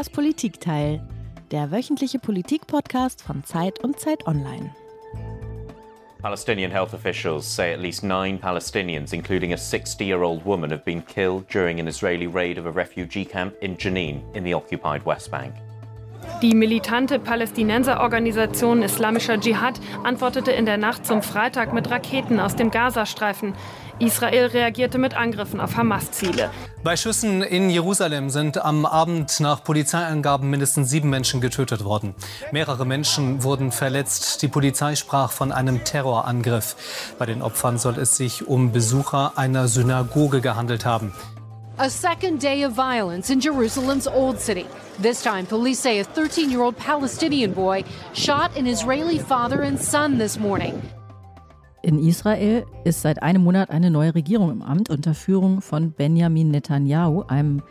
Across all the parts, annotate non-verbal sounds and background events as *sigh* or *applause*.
Das Politikteil, der wöchentliche Politikpodcast von Zeit und Zeit Online. Palestinian health officials say at least nine Palestinians, including a 60 year old woman, have been killed during an Israeli raid of a refugee camp in Jenin in the occupied West Bank. Die militante Palästinenserorganisation Islamischer Dschihad antwortete in der Nacht zum Freitag mit Raketen aus dem Gazastreifen. Israel reagierte mit Angriffen auf Hamas-Ziele. Bei Schüssen in Jerusalem sind am Abend nach Polizeiangaben mindestens sieben Menschen getötet worden. Mehrere Menschen wurden verletzt. Die Polizei sprach von einem Terrorangriff. Bei den Opfern soll es sich um Besucher einer Synagoge gehandelt haben. A second day of violence in Jerusalem's Old City. This time, police say a 13 year old Palestinian boy shot an Israeli father and son this morning. In Israel ist seit einem Monat eine neue Regierung im Amt unter Führung von Benjamin Netanyahu, einem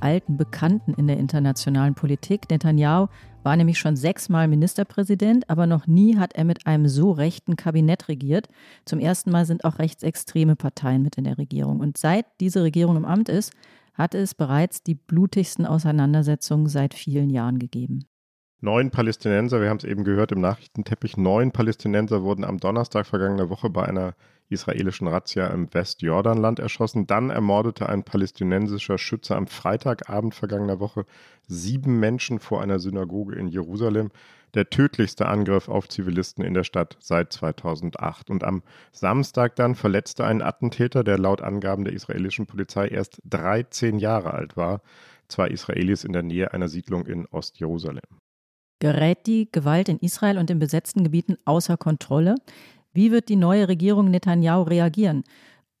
alten Bekannten in der internationalen Politik. Netanyahu war nämlich schon sechsmal Ministerpräsident, aber noch nie hat er mit einem so rechten Kabinett regiert. Zum ersten Mal sind auch rechtsextreme Parteien mit in der Regierung. Und seit diese Regierung im Amt ist, hat es bereits die blutigsten Auseinandersetzungen seit vielen Jahren gegeben. Neun Palästinenser, wir haben es eben gehört im Nachrichtenteppich, neun Palästinenser wurden am Donnerstag vergangener Woche bei einer israelischen Razzia im Westjordanland erschossen. Dann ermordete ein palästinensischer Schütze am Freitagabend vergangener Woche sieben Menschen vor einer Synagoge in Jerusalem. Der tödlichste Angriff auf Zivilisten in der Stadt seit 2008. Und am Samstag dann verletzte ein Attentäter, der laut Angaben der israelischen Polizei erst 13 Jahre alt war, zwei Israelis in der Nähe einer Siedlung in Ostjerusalem. Gerät die Gewalt in Israel und in besetzten Gebieten außer Kontrolle? Wie wird die neue Regierung Netanyahu reagieren?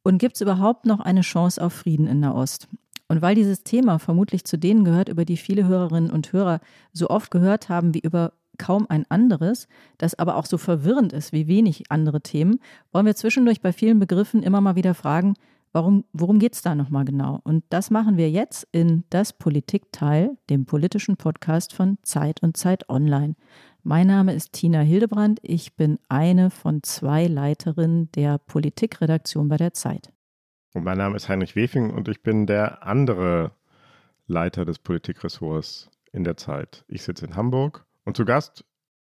Und gibt es überhaupt noch eine Chance auf Frieden in Nahost? Und weil dieses Thema vermutlich zu denen gehört, über die viele Hörerinnen und Hörer so oft gehört haben wie über kaum ein anderes, das aber auch so verwirrend ist wie wenig andere Themen, wollen wir zwischendurch bei vielen Begriffen immer mal wieder fragen, Warum, worum geht es da nochmal genau? Und das machen wir jetzt in Das Politikteil, dem politischen Podcast von Zeit und Zeit Online. Mein Name ist Tina Hildebrand. Ich bin eine von zwei Leiterinnen der Politikredaktion bei der Zeit. Und mein Name ist Heinrich Wefing und ich bin der andere Leiter des Politikressorts in der Zeit. Ich sitze in Hamburg und zu Gast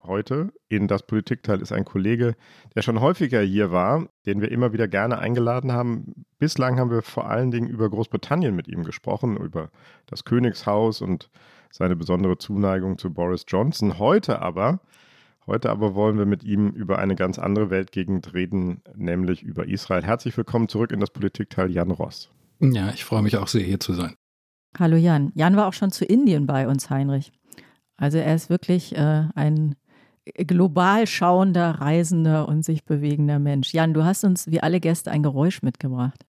heute in das Politikteil ist ein Kollege, der schon häufiger hier war, den wir immer wieder gerne eingeladen haben. Bislang haben wir vor allen Dingen über Großbritannien mit ihm gesprochen, über das Königshaus und seine besondere Zuneigung zu Boris Johnson. Heute aber, heute aber wollen wir mit ihm über eine ganz andere Weltgegend reden, nämlich über Israel. Herzlich willkommen zurück in das Politikteil Jan Ross. Ja, ich freue mich auch sehr, hier zu sein. Hallo Jan. Jan war auch schon zu Indien bei uns, Heinrich. Also er ist wirklich äh, ein global schauender, reisender und sich bewegender Mensch. Jan, du hast uns wie alle Gäste ein Geräusch mitgebracht.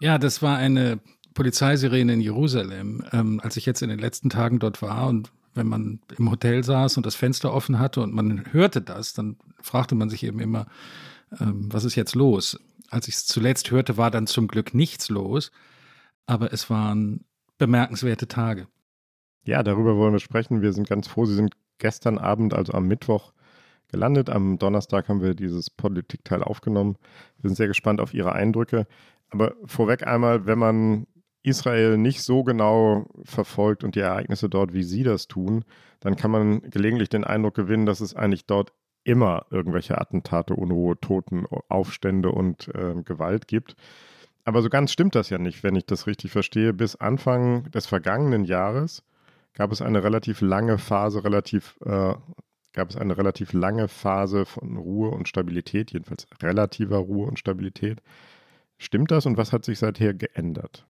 Ja, das war eine Polizeisirene in Jerusalem. Ähm, als ich jetzt in den letzten Tagen dort war und wenn man im Hotel saß und das Fenster offen hatte und man hörte das, dann fragte man sich eben immer, ähm, was ist jetzt los? Als ich es zuletzt hörte, war dann zum Glück nichts los, aber es waren bemerkenswerte Tage. Ja, darüber wollen wir sprechen. Wir sind ganz froh, Sie sind gestern Abend, also am Mittwoch, gelandet. Am Donnerstag haben wir dieses Politikteil aufgenommen. Wir sind sehr gespannt auf Ihre Eindrücke. Aber vorweg einmal, wenn man Israel nicht so genau verfolgt und die Ereignisse dort, wie Sie das tun, dann kann man gelegentlich den Eindruck gewinnen, dass es eigentlich dort immer irgendwelche Attentate, Unruhe, Toten, Aufstände und äh, Gewalt gibt. Aber so ganz stimmt das ja nicht, wenn ich das richtig verstehe. Bis Anfang des vergangenen Jahres gab es eine relativ lange Phase, relativ, äh, gab es eine relativ lange Phase von Ruhe und Stabilität, jedenfalls relativer Ruhe und Stabilität. Stimmt das und was hat sich seither geändert?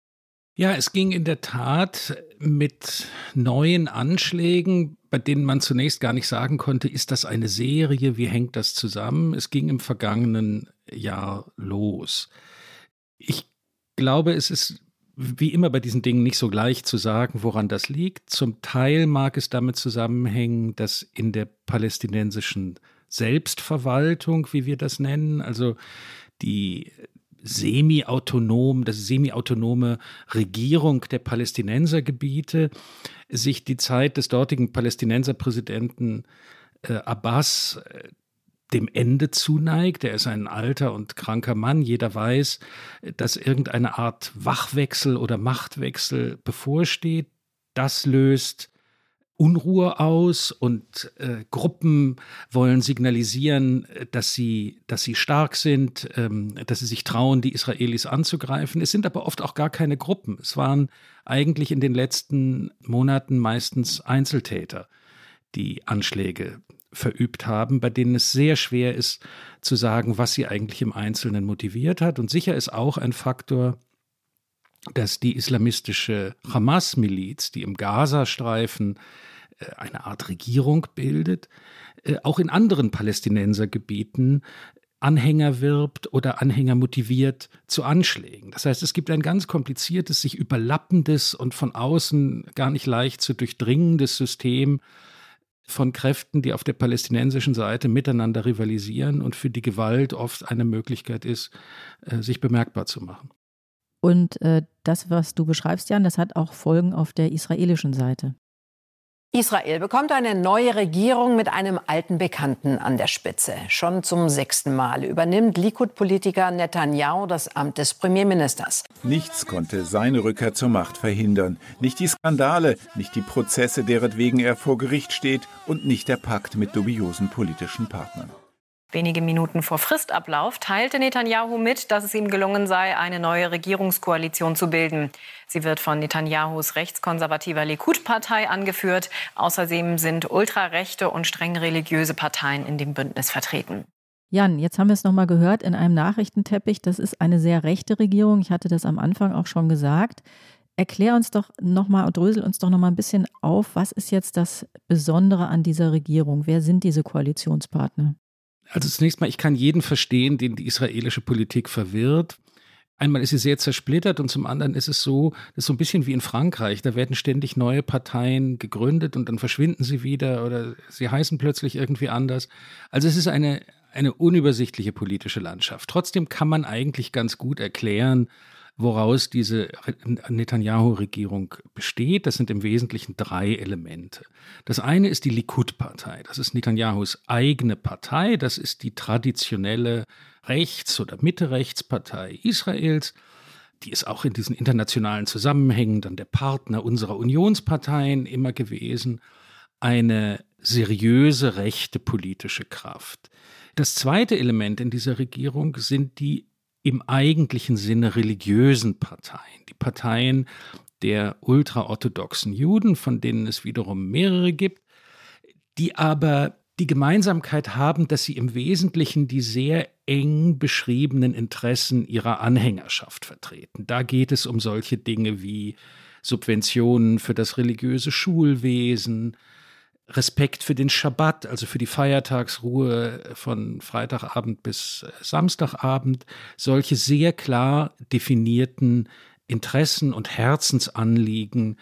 Ja, es ging in der Tat mit neuen Anschlägen, bei denen man zunächst gar nicht sagen konnte, ist das eine Serie, wie hängt das zusammen? Es ging im vergangenen Jahr los. Ich glaube, es ist wie immer bei diesen Dingen nicht so gleich zu sagen, woran das liegt. Zum Teil mag es damit zusammenhängen, dass in der palästinensischen Selbstverwaltung, wie wir das nennen, also die semi-autonom, das semi-autonome Regierung der Palästinensergebiete sich die Zeit des dortigen Palästinenserpräsidenten äh, Abbas äh, dem Ende zuneigt. Er ist ein alter und kranker Mann. Jeder weiß, dass irgendeine Art Wachwechsel oder Machtwechsel bevorsteht. Das löst Unruhe aus und äh, Gruppen wollen signalisieren, dass sie, dass sie stark sind, ähm, dass sie sich trauen, die Israelis anzugreifen. Es sind aber oft auch gar keine Gruppen. Es waren eigentlich in den letzten Monaten meistens Einzeltäter, die Anschläge verübt haben, bei denen es sehr schwer ist zu sagen, was sie eigentlich im Einzelnen motiviert hat. Und sicher ist auch ein Faktor, dass die islamistische Hamas-Miliz, die im Gazastreifen äh, eine Art Regierung bildet, äh, auch in anderen Palästinensergebieten Anhänger wirbt oder Anhänger motiviert zu Anschlägen. Das heißt, es gibt ein ganz kompliziertes, sich überlappendes und von außen gar nicht leicht zu durchdringendes System von Kräften, die auf der palästinensischen Seite miteinander rivalisieren und für die Gewalt oft eine Möglichkeit ist, äh, sich bemerkbar zu machen. Und äh, das, was du beschreibst, Jan, das hat auch Folgen auf der israelischen Seite. Israel bekommt eine neue Regierung mit einem alten Bekannten an der Spitze. Schon zum sechsten Mal übernimmt Likud-Politiker Netanyahu das Amt des Premierministers. Nichts konnte seine Rückkehr zur Macht verhindern. Nicht die Skandale, nicht die Prozesse, deretwegen er vor Gericht steht und nicht der Pakt mit dubiosen politischen Partnern. Wenige Minuten vor Fristablauf teilte Netanyahu mit, dass es ihm gelungen sei, eine neue Regierungskoalition zu bilden. Sie wird von Netanyahus rechtskonservativer Likud-Partei angeführt. Außerdem sind ultrarechte und streng religiöse Parteien in dem Bündnis vertreten. Jan, jetzt haben wir es nochmal gehört in einem Nachrichtenteppich. Das ist eine sehr rechte Regierung. Ich hatte das am Anfang auch schon gesagt. Erklär uns doch nochmal und drösel uns doch nochmal ein bisschen auf, was ist jetzt das Besondere an dieser Regierung? Wer sind diese Koalitionspartner? Also zunächst mal, ich kann jeden verstehen, den die israelische Politik verwirrt. Einmal ist sie sehr zersplittert und zum anderen ist es so, das ist so ein bisschen wie in Frankreich. Da werden ständig neue Parteien gegründet und dann verschwinden sie wieder oder sie heißen plötzlich irgendwie anders. Also es ist eine, eine unübersichtliche politische Landschaft. Trotzdem kann man eigentlich ganz gut erklären, woraus diese Netanyahu-Regierung besteht. Das sind im Wesentlichen drei Elemente. Das eine ist die Likud-Partei. Das ist Netanyahus eigene Partei. Das ist die traditionelle Rechts- oder Mitte-Rechtspartei Israels. Die ist auch in diesen internationalen Zusammenhängen dann der Partner unserer Unionsparteien immer gewesen. Eine seriöse rechte politische Kraft. Das zweite Element in dieser Regierung sind die im eigentlichen Sinne religiösen Parteien, die Parteien der ultraorthodoxen Juden, von denen es wiederum mehrere gibt, die aber die Gemeinsamkeit haben, dass sie im Wesentlichen die sehr eng beschriebenen Interessen ihrer Anhängerschaft vertreten. Da geht es um solche Dinge wie Subventionen für das religiöse Schulwesen, Respekt für den Schabbat, also für die Feiertagsruhe von Freitagabend bis äh, Samstagabend, solche sehr klar definierten Interessen und Herzensanliegen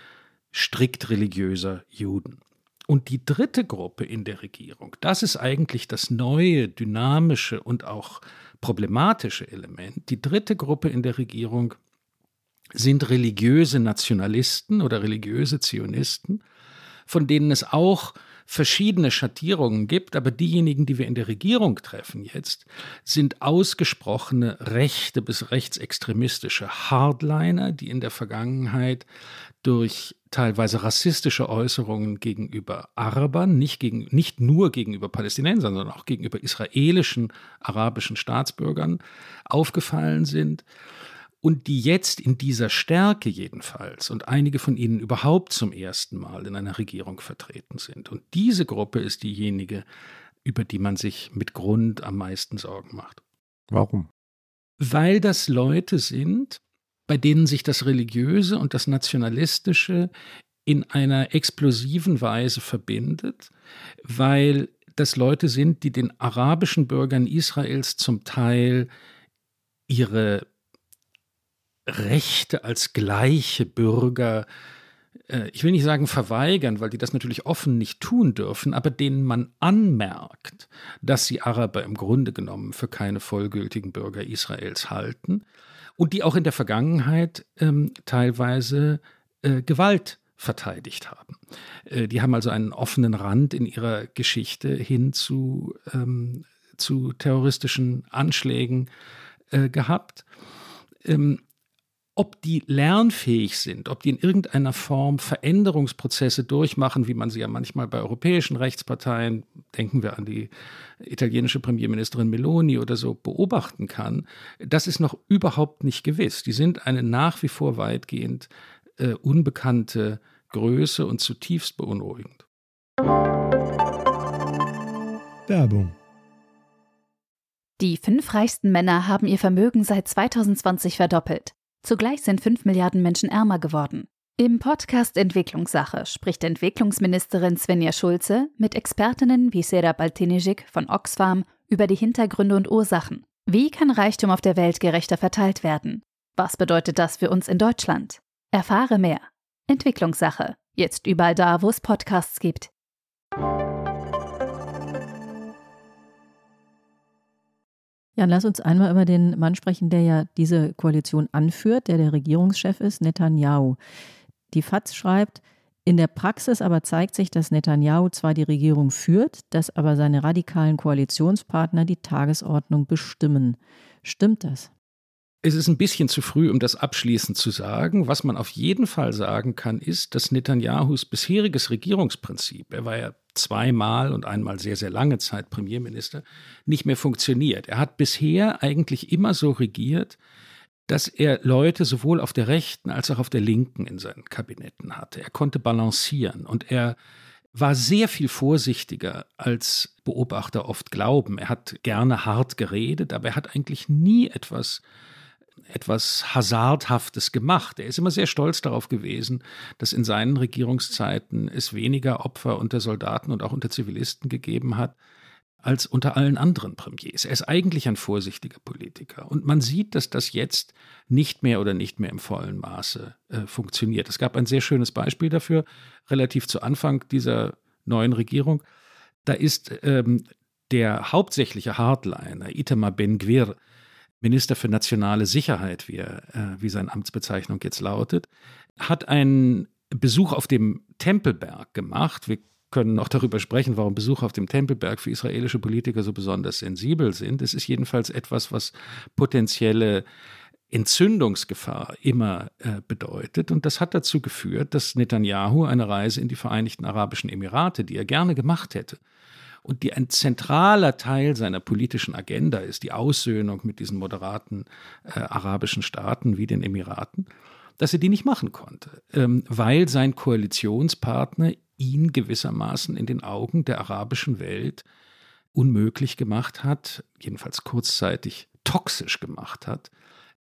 strikt religiöser Juden. Und die dritte Gruppe in der Regierung, das ist eigentlich das neue, dynamische und auch problematische Element. Die dritte Gruppe in der Regierung sind religiöse Nationalisten oder religiöse Zionisten, von denen es auch verschiedene Schattierungen gibt, aber diejenigen, die wir in der Regierung treffen jetzt, sind ausgesprochene rechte bis rechtsextremistische Hardliner, die in der Vergangenheit durch teilweise rassistische Äußerungen gegenüber Arabern, nicht, gegen, nicht nur gegenüber Palästinensern, sondern auch gegenüber israelischen arabischen Staatsbürgern aufgefallen sind und die jetzt in dieser Stärke jedenfalls und einige von ihnen überhaupt zum ersten Mal in einer Regierung vertreten sind. Und diese Gruppe ist diejenige, über die man sich mit Grund am meisten Sorgen macht. Warum? Weil das Leute sind, bei denen sich das Religiöse und das Nationalistische in einer explosiven Weise verbindet, weil das Leute sind, die den arabischen Bürgern Israels zum Teil ihre Rechte als gleiche Bürger, äh, ich will nicht sagen verweigern, weil die das natürlich offen nicht tun dürfen, aber denen man anmerkt, dass sie Araber im Grunde genommen für keine vollgültigen Bürger Israels halten und die auch in der Vergangenheit ähm, teilweise äh, Gewalt verteidigt haben. Äh, die haben also einen offenen Rand in ihrer Geschichte hin zu ähm, zu terroristischen Anschlägen äh, gehabt. Ähm, ob die lernfähig sind, ob die in irgendeiner Form Veränderungsprozesse durchmachen, wie man sie ja manchmal bei europäischen Rechtsparteien, denken wir an die italienische Premierministerin Meloni oder so, beobachten kann, das ist noch überhaupt nicht gewiss. Die sind eine nach wie vor weitgehend äh, unbekannte Größe und zutiefst beunruhigend. Werbung die fünf reichsten Männer haben ihr Vermögen seit 2020 verdoppelt. Zugleich sind 5 Milliarden Menschen ärmer geworden. Im Podcast Entwicklungssache spricht Entwicklungsministerin Svenja Schulze mit Expertinnen wie Sera Baltinijik von Oxfam über die Hintergründe und Ursachen. Wie kann Reichtum auf der Welt gerechter verteilt werden? Was bedeutet das für uns in Deutschland? Erfahre mehr. Entwicklungssache. Jetzt überall da, wo es Podcasts gibt. Jan, lass uns einmal über den Mann sprechen, der ja diese Koalition anführt, der der Regierungschef ist, Netanyahu. Die FAZ schreibt, in der Praxis aber zeigt sich, dass Netanyahu zwar die Regierung führt, dass aber seine radikalen Koalitionspartner die Tagesordnung bestimmen. Stimmt das? Es ist ein bisschen zu früh, um das abschließend zu sagen. Was man auf jeden Fall sagen kann, ist, dass Netanyahus bisheriges Regierungsprinzip, er war ja zweimal und einmal sehr, sehr lange Zeit Premierminister, nicht mehr funktioniert. Er hat bisher eigentlich immer so regiert, dass er Leute sowohl auf der rechten als auch auf der linken in seinen Kabinetten hatte. Er konnte balancieren und er war sehr viel vorsichtiger, als Beobachter oft glauben. Er hat gerne hart geredet, aber er hat eigentlich nie etwas etwas Hasardhaftes gemacht. Er ist immer sehr stolz darauf gewesen, dass in seinen Regierungszeiten es weniger Opfer unter Soldaten und auch unter Zivilisten gegeben hat als unter allen anderen Premiers. Er ist eigentlich ein vorsichtiger Politiker. Und man sieht, dass das jetzt nicht mehr oder nicht mehr im vollen Maße äh, funktioniert. Es gab ein sehr schönes Beispiel dafür, relativ zu Anfang dieser neuen Regierung. Da ist ähm, der hauptsächliche Hardliner, Itamar Ben-Gvir, Minister für nationale Sicherheit, wie, er, äh, wie seine Amtsbezeichnung jetzt lautet, hat einen Besuch auf dem Tempelberg gemacht. Wir können noch darüber sprechen, warum Besuche auf dem Tempelberg für israelische Politiker so besonders sensibel sind. Es ist jedenfalls etwas, was potenzielle Entzündungsgefahr immer äh, bedeutet. Und das hat dazu geführt, dass Netanyahu eine Reise in die Vereinigten Arabischen Emirate, die er gerne gemacht hätte, und die ein zentraler Teil seiner politischen Agenda ist, die Aussöhnung mit diesen moderaten äh, arabischen Staaten wie den Emiraten, dass er die nicht machen konnte, ähm, weil sein Koalitionspartner ihn gewissermaßen in den Augen der arabischen Welt unmöglich gemacht hat, jedenfalls kurzzeitig toxisch gemacht hat,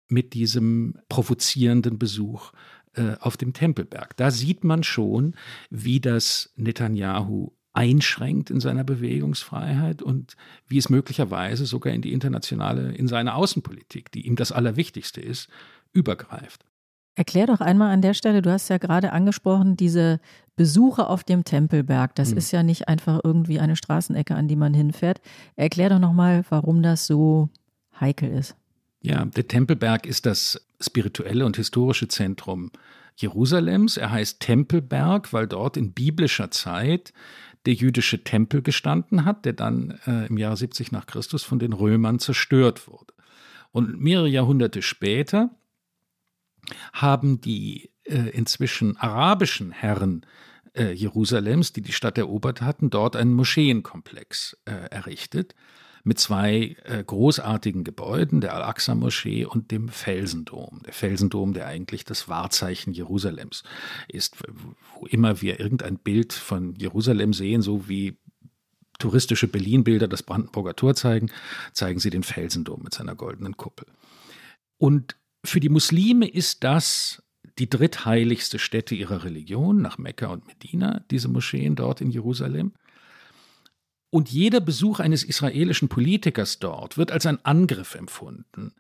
mit diesem provozierenden Besuch äh, auf dem Tempelberg. Da sieht man schon, wie das Netanyahu einschränkt in seiner Bewegungsfreiheit und wie es möglicherweise sogar in die internationale, in seine Außenpolitik, die ihm das Allerwichtigste ist, übergreift. Erklär doch einmal an der Stelle, du hast ja gerade angesprochen, diese Besuche auf dem Tempelberg. Das hm. ist ja nicht einfach irgendwie eine Straßenecke, an die man hinfährt. Erklär doch nochmal, warum das so heikel ist. Ja, der Tempelberg ist das spirituelle und historische Zentrum Jerusalems. Er heißt Tempelberg, weil dort in biblischer Zeit der jüdische Tempel gestanden hat, der dann äh, im Jahr 70 nach Christus von den Römern zerstört wurde. Und mehrere Jahrhunderte später haben die äh, inzwischen arabischen Herren äh, Jerusalems, die die Stadt erobert hatten, dort einen Moscheenkomplex äh, errichtet mit zwei äh, großartigen Gebäuden, der Al-Aqsa-Moschee und dem Felsendom. Der Felsendom, der eigentlich das Wahrzeichen Jerusalems ist, wo immer wir irgendein Bild von Jerusalem sehen, so wie touristische Berlin-Bilder das Brandenburger Tor zeigen, zeigen sie den Felsendom mit seiner goldenen Kuppel. Und für die Muslime ist das die drittheiligste Stätte ihrer Religion nach Mekka und Medina, diese Moscheen dort in Jerusalem. Und jeder Besuch eines israelischen Politikers dort wird als ein Angriff empfunden.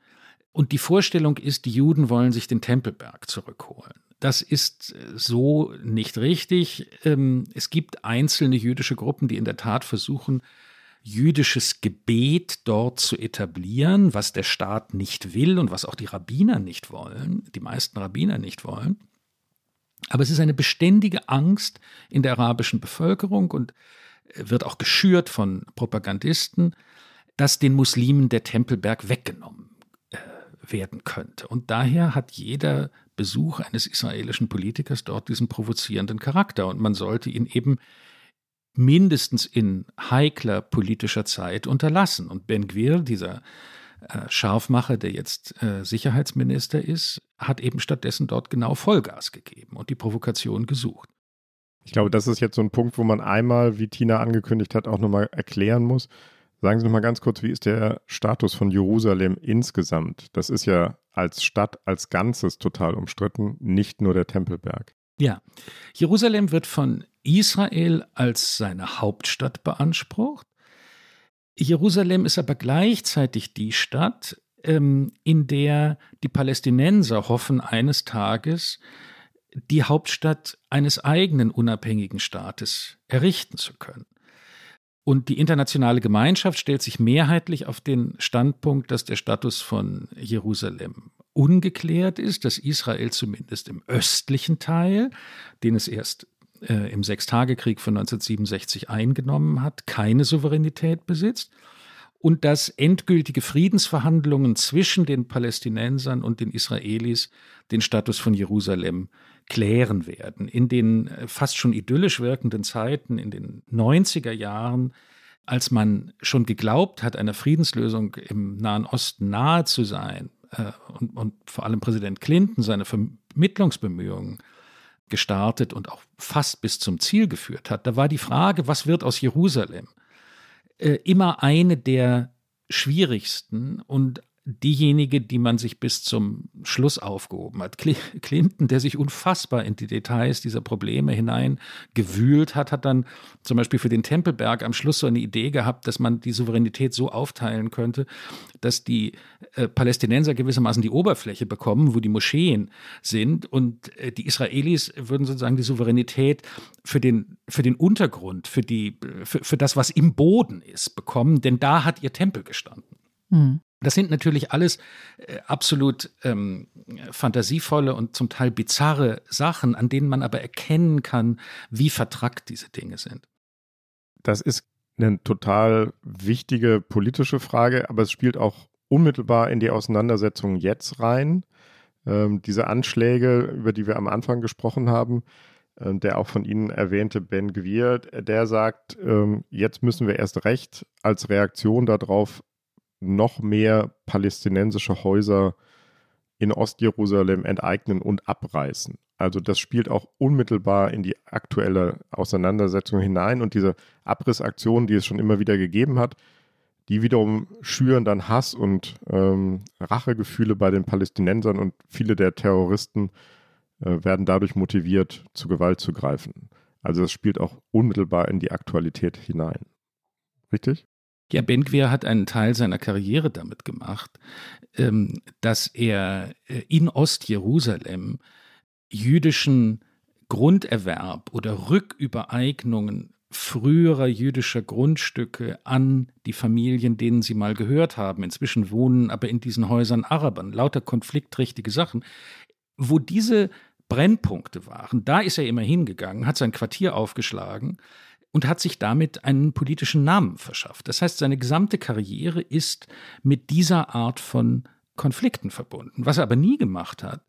Und die Vorstellung ist, die Juden wollen sich den Tempelberg zurückholen. Das ist äh, so nicht richtig. Ähm, es gibt einzelne jüdische Gruppen, die in der Tat versuchen, jüdisches Gebet dort zu etablieren, was der Staat nicht will und was auch die Rabbiner nicht wollen, die meisten Rabbiner nicht wollen. Aber es ist eine beständige Angst in der arabischen Bevölkerung und wird auch geschürt von Propagandisten, dass den Muslimen der Tempelberg weggenommen äh, werden könnte. Und daher hat jeder Besuch eines israelischen Politikers dort diesen provozierenden Charakter. Und man sollte ihn eben mindestens in heikler politischer Zeit unterlassen. Und Ben Gwir, dieser äh, Scharfmacher, der jetzt äh, Sicherheitsminister ist, hat eben stattdessen dort genau Vollgas gegeben und die Provokation gesucht. Ich glaube, das ist jetzt so ein Punkt, wo man einmal, wie Tina angekündigt hat, auch nochmal erklären muss. Sagen Sie nochmal ganz kurz, wie ist der Status von Jerusalem insgesamt? Das ist ja als Stadt als Ganzes total umstritten, nicht nur der Tempelberg. Ja, Jerusalem wird von Israel als seine Hauptstadt beansprucht. Jerusalem ist aber gleichzeitig die Stadt, ähm, in der die Palästinenser hoffen, eines Tages die Hauptstadt eines eigenen unabhängigen Staates errichten zu können. Und die internationale Gemeinschaft stellt sich mehrheitlich auf den Standpunkt, dass der Status von Jerusalem ungeklärt ist, dass Israel zumindest im östlichen Teil, den es erst äh, im Sechstagekrieg von 1967 eingenommen hat, keine Souveränität besitzt und dass endgültige Friedensverhandlungen zwischen den Palästinensern und den Israelis den Status von Jerusalem klären werden. In den äh, fast schon idyllisch wirkenden Zeiten, in den 90er Jahren, als man schon geglaubt hat, einer Friedenslösung im Nahen Osten nahe zu sein, äh, und, und vor allem Präsident Clinton seine Vermittlungsbemühungen gestartet und auch fast bis zum Ziel geführt hat, da war die Frage, was wird aus Jerusalem, äh, immer eine der schwierigsten und diejenige, die man sich bis zum Schluss aufgehoben hat. Clinton, der sich unfassbar in die Details dieser Probleme hineingewühlt hat, hat dann zum Beispiel für den Tempelberg am Schluss so eine Idee gehabt, dass man die Souveränität so aufteilen könnte, dass die äh, Palästinenser gewissermaßen die Oberfläche bekommen, wo die Moscheen sind und äh, die Israelis würden sozusagen die Souveränität für den, für den Untergrund, für, die, für, für das, was im Boden ist, bekommen, denn da hat ihr Tempel gestanden. Hm. Das sind natürlich alles äh, absolut ähm, fantasievolle und zum Teil bizarre Sachen, an denen man aber erkennen kann, wie vertrackt diese Dinge sind. Das ist eine total wichtige politische Frage, aber es spielt auch unmittelbar in die Auseinandersetzung jetzt rein. Ähm, diese Anschläge, über die wir am Anfang gesprochen haben, äh, der auch von Ihnen erwähnte Ben Gwir, der sagt, ähm, jetzt müssen wir erst recht als Reaktion darauf noch mehr palästinensische Häuser in Ostjerusalem enteignen und abreißen. Also das spielt auch unmittelbar in die aktuelle Auseinandersetzung hinein und diese Abrissaktionen, die es schon immer wieder gegeben hat, die wiederum schüren dann Hass und ähm, Rachegefühle bei den Palästinensern und viele der Terroristen äh, werden dadurch motiviert, zu Gewalt zu greifen. Also das spielt auch unmittelbar in die Aktualität hinein. Richtig? Ja, Benquer hat einen Teil seiner Karriere damit gemacht, ähm, dass er äh, in Ostjerusalem jüdischen Grunderwerb oder Rückübereignungen früherer jüdischer Grundstücke an die Familien, denen sie mal gehört haben. Inzwischen wohnen aber in diesen Häusern Arabern, lauter konfliktträchtige Sachen. Wo diese Brennpunkte waren, da ist er immer hingegangen, hat sein Quartier aufgeschlagen, und hat sich damit einen politischen Namen verschafft. Das heißt, seine gesamte Karriere ist mit dieser Art von Konflikten verbunden. Was er aber nie gemacht hat,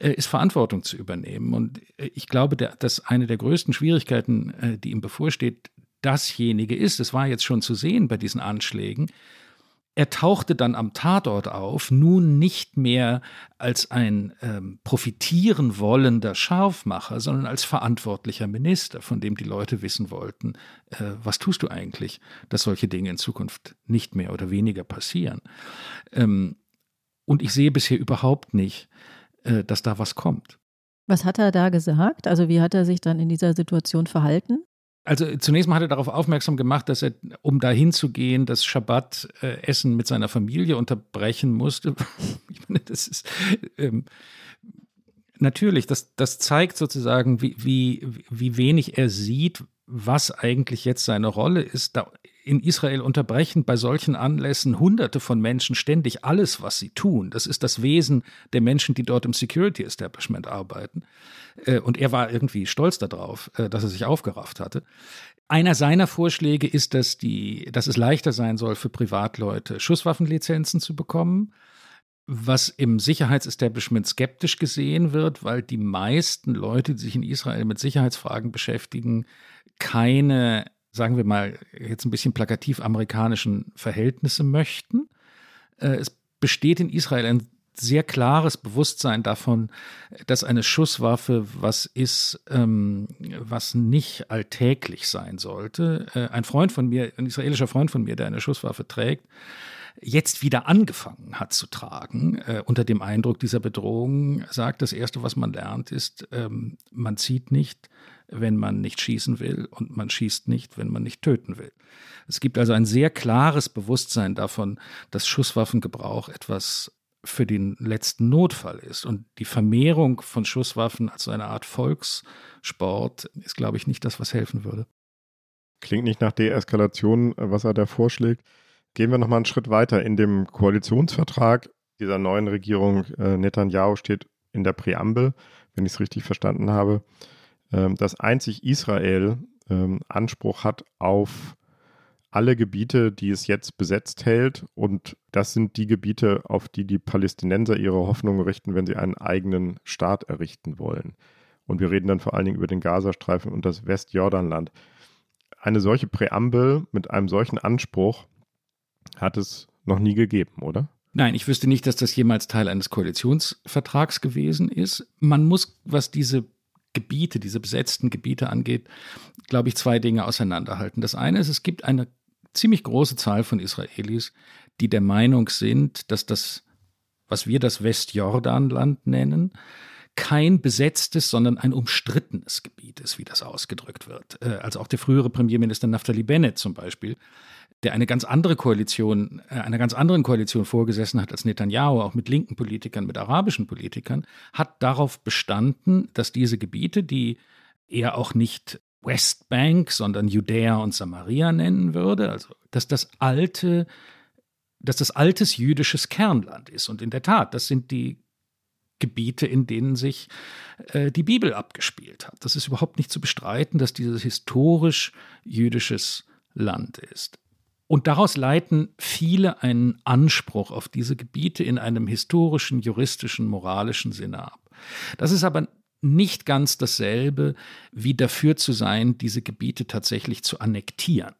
äh, ist Verantwortung zu übernehmen. Und äh, ich glaube, dass eine der größten Schwierigkeiten, äh, die ihm bevorsteht, dasjenige ist, es war jetzt schon zu sehen bei diesen Anschlägen, er tauchte dann am Tatort auf, nun nicht mehr als ein ähm, profitieren wollender Scharfmacher, sondern als verantwortlicher Minister, von dem die Leute wissen wollten, äh, was tust du eigentlich, dass solche Dinge in Zukunft nicht mehr oder weniger passieren. Ähm, und ich sehe bisher überhaupt nicht, äh, dass da was kommt. Was hat er da gesagt? Also wie hat er sich dann in dieser Situation verhalten? Also zunächst mal hat er darauf aufmerksam gemacht, dass er, um dahin zu gehen, das Schabbat-Essen mit seiner Familie unterbrechen musste. *laughs* ich meine, das ist ähm, natürlich, das, das zeigt sozusagen, wie, wie, wie wenig er sieht, was eigentlich jetzt seine Rolle ist. Da in Israel unterbrechen bei solchen Anlässen Hunderte von Menschen ständig alles, was sie tun. Das ist das Wesen der Menschen, die dort im Security Establishment arbeiten. Äh, und er war irgendwie stolz darauf, äh, dass er sich aufgerafft hatte. Einer seiner Vorschläge ist, dass, die, dass es leichter sein soll für Privatleute, Schusswaffenlizenzen zu bekommen was im Sicherheitsestablishment skeptisch gesehen wird, weil die meisten Leute, die sich in Israel mit Sicherheitsfragen beschäftigen, keine, sagen wir mal, jetzt ein bisschen plakativ amerikanischen Verhältnisse möchten. Äh, es besteht in Israel ein sehr klares Bewusstsein davon, dass eine Schusswaffe was ist, ähm, was nicht alltäglich sein sollte. Äh, ein Freund von mir, ein israelischer Freund von mir, der eine Schusswaffe trägt, jetzt wieder angefangen hat zu tragen, äh, unter dem Eindruck dieser Bedrohung, sagt, das Erste, was man lernt, ist, ähm, man zieht nicht, wenn man nicht schießen will und man schießt nicht, wenn man nicht töten will. Es gibt also ein sehr klares Bewusstsein davon, dass Schusswaffengebrauch etwas für den letzten Notfall ist. Und die Vermehrung von Schusswaffen als eine Art Volkssport ist, glaube ich, nicht das, was helfen würde. Klingt nicht nach Deeskalation, was er da vorschlägt. Gehen wir nochmal einen Schritt weiter. In dem Koalitionsvertrag dieser neuen Regierung äh, Netanyahu steht in der Präambel, wenn ich es richtig verstanden habe, dass einzig Israel äh, Anspruch hat auf alle Gebiete, die es jetzt besetzt hält. Und das sind die Gebiete, auf die die Palästinenser ihre Hoffnungen richten, wenn sie einen eigenen Staat errichten wollen. Und wir reden dann vor allen Dingen über den Gazastreifen und das Westjordanland. Eine solche Präambel mit einem solchen Anspruch hat es noch nie gegeben, oder? Nein, ich wüsste nicht, dass das jemals Teil eines Koalitionsvertrags gewesen ist. Man muss, was diese Gebiete, diese besetzten Gebiete angeht, glaube ich, zwei Dinge auseinanderhalten. Das eine ist, es gibt eine ziemlich große Zahl von Israelis, die der Meinung sind, dass das, was wir das Westjordanland nennen, kein besetztes, sondern ein umstrittenes Gebiet ist, wie das ausgedrückt wird. Äh, also auch der frühere Premierminister Naftali Bennett zum Beispiel der eine ganz andere Koalition, äh, einer ganz anderen Koalition vorgesessen hat als Netanyahu, auch mit linken Politikern, mit arabischen Politikern, hat darauf bestanden, dass diese Gebiete, die er auch nicht Westbank, sondern Judäa und Samaria nennen würde, also dass das alte, dass das altes jüdisches Kernland ist. Und in der Tat, das sind die Gebiete, in denen sich äh, die Bibel abgespielt hat. Das ist überhaupt nicht zu bestreiten, dass dieses historisch jüdisches Land ist. Und daraus leiten viele einen Anspruch auf diese Gebiete in einem historischen, juristischen, moralischen Sinne ab. Das ist aber nicht ganz dasselbe, wie dafür zu sein, diese Gebiete tatsächlich zu annektieren.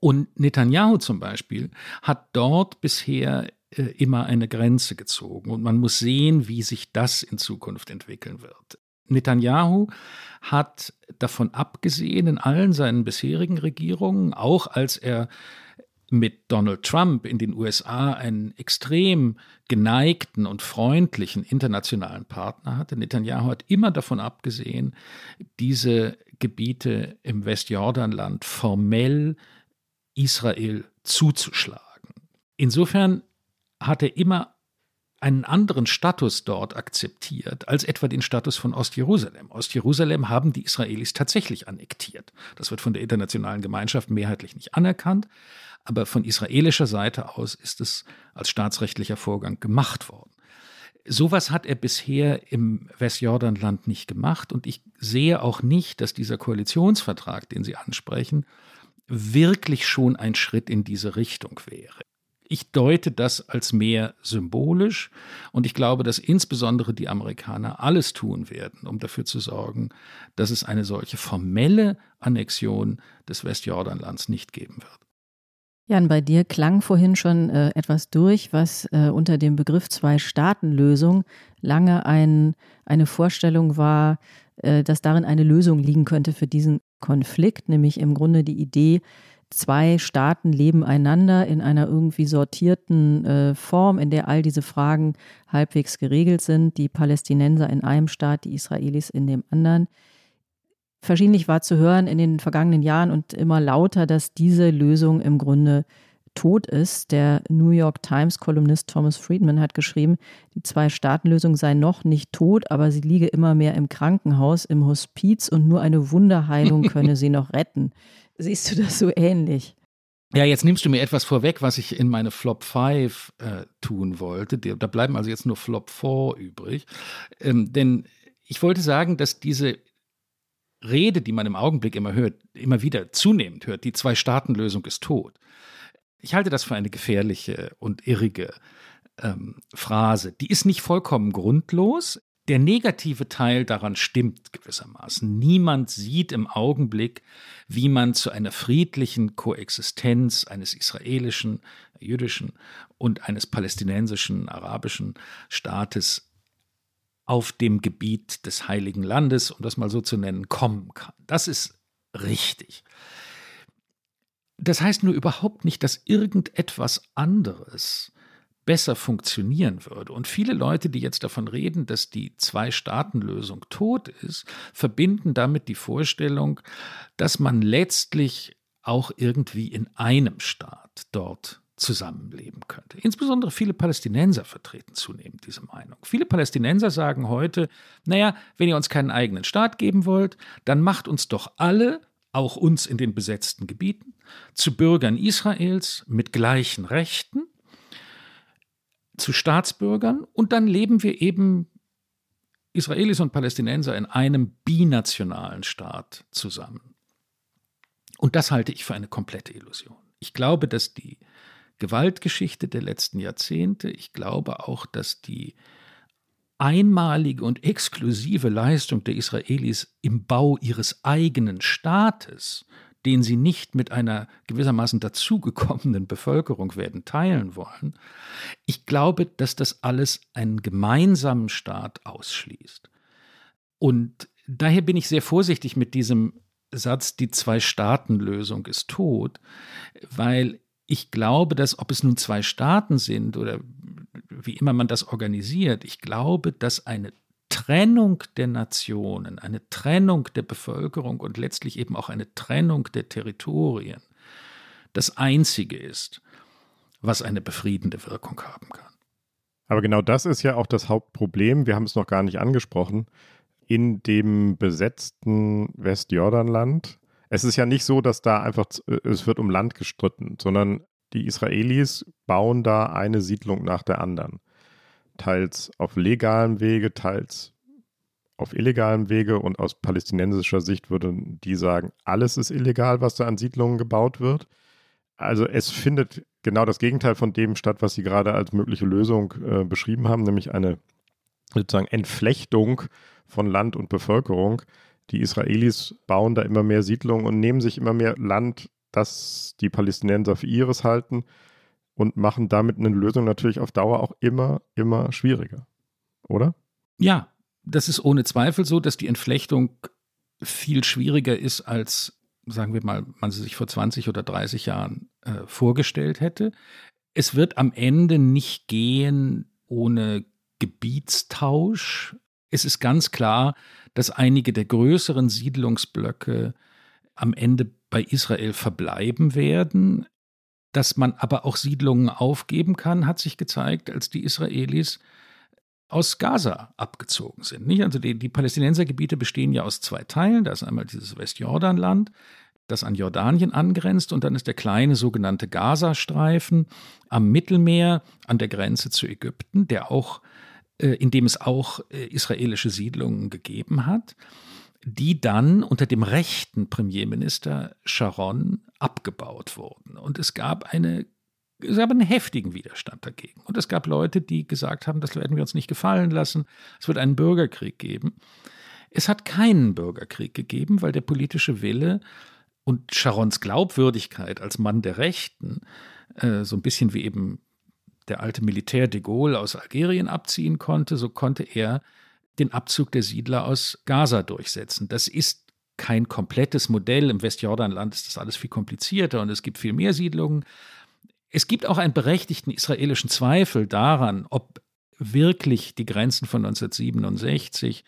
Und Netanyahu zum Beispiel hat dort bisher immer eine Grenze gezogen. Und man muss sehen, wie sich das in Zukunft entwickeln wird. Netanyahu hat davon abgesehen, in allen seinen bisherigen Regierungen, auch als er mit Donald Trump in den USA einen extrem geneigten und freundlichen internationalen Partner hatte. Netanyahu hat immer davon abgesehen, diese Gebiete im Westjordanland formell Israel zuzuschlagen. Insofern hat er immer einen anderen Status dort akzeptiert als etwa den Status von Ostjerusalem. Ostjerusalem haben die Israelis tatsächlich annektiert. Das wird von der internationalen Gemeinschaft mehrheitlich nicht anerkannt, aber von israelischer Seite aus ist es als staatsrechtlicher Vorgang gemacht worden. Sowas hat er bisher im Westjordanland nicht gemacht und ich sehe auch nicht, dass dieser Koalitionsvertrag, den Sie ansprechen, wirklich schon ein Schritt in diese Richtung wäre. Ich deute das als mehr symbolisch und ich glaube, dass insbesondere die Amerikaner alles tun werden, um dafür zu sorgen, dass es eine solche formelle Annexion des Westjordanlands nicht geben wird. Jan, bei dir klang vorhin schon äh, etwas durch, was äh, unter dem Begriff Zwei-Staaten-Lösung lange ein, eine Vorstellung war, äh, dass darin eine Lösung liegen könnte für diesen Konflikt, nämlich im Grunde die Idee, zwei Staaten leben einander in einer irgendwie sortierten äh, Form, in der all diese Fragen halbwegs geregelt sind, die Palästinenser in einem Staat, die Israelis in dem anderen. Verschiedentlich war zu hören in den vergangenen Jahren und immer lauter, dass diese Lösung im Grunde tot ist. Der New York Times-Kolumnist Thomas Friedman hat geschrieben, die Zwei-Staaten-Lösung sei noch nicht tot, aber sie liege immer mehr im Krankenhaus, im Hospiz und nur eine Wunderheilung *laughs* könne sie noch retten. Siehst du das so ähnlich? Ja, jetzt nimmst du mir etwas vorweg, was ich in meine Flop 5 äh, tun wollte. Da bleiben also jetzt nur Flop 4 übrig. Ähm, denn ich wollte sagen, dass diese Rede, die man im Augenblick immer hört, immer wieder zunehmend hört, die Zwei-Staaten-Lösung ist tot. Ich halte das für eine gefährliche und irrige ähm, Phrase. Die ist nicht vollkommen grundlos. Der negative Teil daran stimmt gewissermaßen. Niemand sieht im Augenblick, wie man zu einer friedlichen Koexistenz eines israelischen, jüdischen und eines palästinensischen, arabischen Staates auf dem Gebiet des Heiligen Landes, um das mal so zu nennen, kommen kann. Das ist richtig. Das heißt nur überhaupt nicht, dass irgendetwas anderes besser funktionieren würde. Und viele Leute, die jetzt davon reden, dass die Zwei-Staaten-Lösung tot ist, verbinden damit die Vorstellung, dass man letztlich auch irgendwie in einem Staat dort zusammenleben könnte. Insbesondere viele Palästinenser vertreten zunehmend diese Meinung. Viele Palästinenser sagen heute, naja, wenn ihr uns keinen eigenen Staat geben wollt, dann macht uns doch alle, auch uns in den besetzten Gebieten, zu Bürgern Israels mit gleichen Rechten zu Staatsbürgern und dann leben wir eben Israelis und Palästinenser in einem binationalen Staat zusammen. Und das halte ich für eine komplette Illusion. Ich glaube, dass die Gewaltgeschichte der letzten Jahrzehnte, ich glaube auch, dass die einmalige und exklusive Leistung der Israelis im Bau ihres eigenen Staates den sie nicht mit einer gewissermaßen dazugekommenen Bevölkerung werden teilen wollen. Ich glaube, dass das alles einen gemeinsamen Staat ausschließt. Und daher bin ich sehr vorsichtig mit diesem Satz, die Zwei-Staaten-Lösung ist tot, weil ich glaube, dass ob es nun zwei Staaten sind oder wie immer man das organisiert, ich glaube, dass eine Trennung der Nationen, eine Trennung der Bevölkerung und letztlich eben auch eine Trennung der Territorien das Einzige ist, was eine befriedende Wirkung haben kann. Aber genau das ist ja auch das Hauptproblem, wir haben es noch gar nicht angesprochen, in dem besetzten Westjordanland. Es ist ja nicht so, dass da einfach, es wird um Land gestritten, sondern die Israelis bauen da eine Siedlung nach der anderen teils auf legalem Wege, teils auf illegalem Wege und aus palästinensischer Sicht würden die sagen, alles ist illegal, was da an Siedlungen gebaut wird. Also es findet genau das Gegenteil von dem statt, was Sie gerade als mögliche Lösung äh, beschrieben haben, nämlich eine sozusagen Entflechtung von Land und Bevölkerung. Die Israelis bauen da immer mehr Siedlungen und nehmen sich immer mehr Land, das die Palästinenser für ihres halten und machen damit eine Lösung natürlich auf Dauer auch immer, immer schwieriger. Oder? Ja, das ist ohne Zweifel so, dass die Entflechtung viel schwieriger ist, als, sagen wir mal, man sie sich vor 20 oder 30 Jahren äh, vorgestellt hätte. Es wird am Ende nicht gehen ohne Gebietstausch. Es ist ganz klar, dass einige der größeren Siedlungsblöcke am Ende bei Israel verbleiben werden. Dass man aber auch Siedlungen aufgeben kann, hat sich gezeigt, als die Israelis aus Gaza abgezogen sind. Nicht? Also die, die Palästinensergebiete bestehen ja aus zwei Teilen. Da ist einmal dieses Westjordanland, das an Jordanien angrenzt, und dann ist der kleine sogenannte Gazastreifen am Mittelmeer an der Grenze zu Ägypten, der auch, äh, in dem es auch äh, israelische Siedlungen gegeben hat die dann unter dem rechten Premierminister Sharon abgebaut wurden. Und es gab eine es gab einen heftigen Widerstand dagegen. Und es gab Leute, die gesagt haben, das werden wir uns nicht gefallen lassen. Es wird einen Bürgerkrieg geben. Es hat keinen Bürgerkrieg gegeben, weil der politische Wille und Sharons Glaubwürdigkeit als Mann der Rechten, äh, so ein bisschen wie eben der alte Militär de Gaulle aus Algerien abziehen konnte, so konnte er den Abzug der Siedler aus Gaza durchsetzen. Das ist kein komplettes Modell. Im Westjordanland ist das alles viel komplizierter und es gibt viel mehr Siedlungen. Es gibt auch einen berechtigten israelischen Zweifel daran, ob wirklich die Grenzen von 1967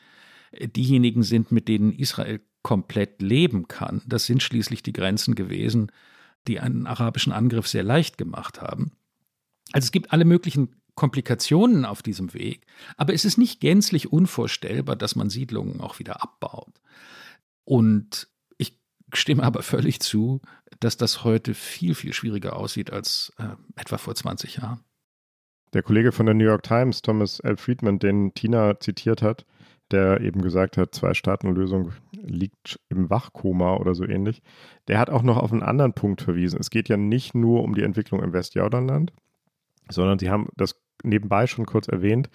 diejenigen sind, mit denen Israel komplett leben kann. Das sind schließlich die Grenzen gewesen, die einen arabischen Angriff sehr leicht gemacht haben. Also es gibt alle möglichen Komplikationen auf diesem Weg, aber es ist nicht gänzlich unvorstellbar, dass man Siedlungen auch wieder abbaut. Und ich stimme aber völlig zu, dass das heute viel, viel schwieriger aussieht als äh, etwa vor 20 Jahren. Der Kollege von der New York Times, Thomas L. Friedman, den Tina zitiert hat, der eben gesagt hat, Zwei-Staaten-Lösung liegt im Wachkoma oder so ähnlich, der hat auch noch auf einen anderen Punkt verwiesen. Es geht ja nicht nur um die Entwicklung im Westjordanland, sondern sie haben das nebenbei schon kurz erwähnt.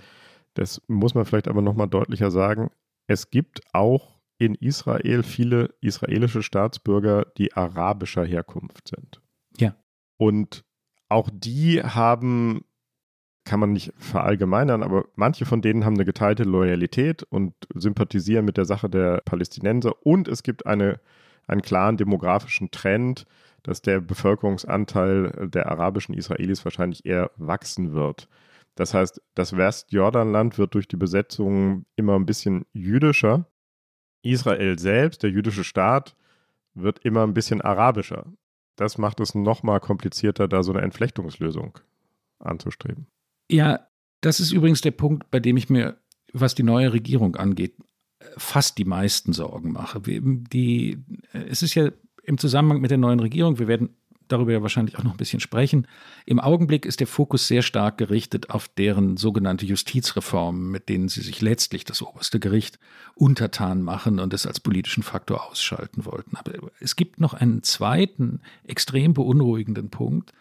Das muss man vielleicht aber nochmal deutlicher sagen. Es gibt auch in Israel viele israelische Staatsbürger, die arabischer Herkunft sind. Ja. Und auch die haben kann man nicht verallgemeinern, aber manche von denen haben eine geteilte Loyalität und sympathisieren mit der Sache der Palästinenser. Und es gibt eine, einen klaren demografischen Trend, dass der Bevölkerungsanteil der arabischen Israelis wahrscheinlich eher wachsen wird. Das heißt, das Westjordanland wird durch die Besetzung immer ein bisschen jüdischer. Israel selbst, der jüdische Staat, wird immer ein bisschen arabischer. Das macht es nochmal komplizierter, da so eine Entflechtungslösung anzustreben. Ja, das ist übrigens der Punkt, bei dem ich mir, was die neue Regierung angeht, fast die meisten Sorgen mache. Die, es ist ja im Zusammenhang mit der neuen Regierung, wir werden darüber ja wahrscheinlich auch noch ein bisschen sprechen. Im Augenblick ist der Fokus sehr stark gerichtet auf deren sogenannte Justizreformen, mit denen sie sich letztlich das oberste Gericht untertan machen und es als politischen Faktor ausschalten wollten. Aber es gibt noch einen zweiten extrem beunruhigenden Punkt,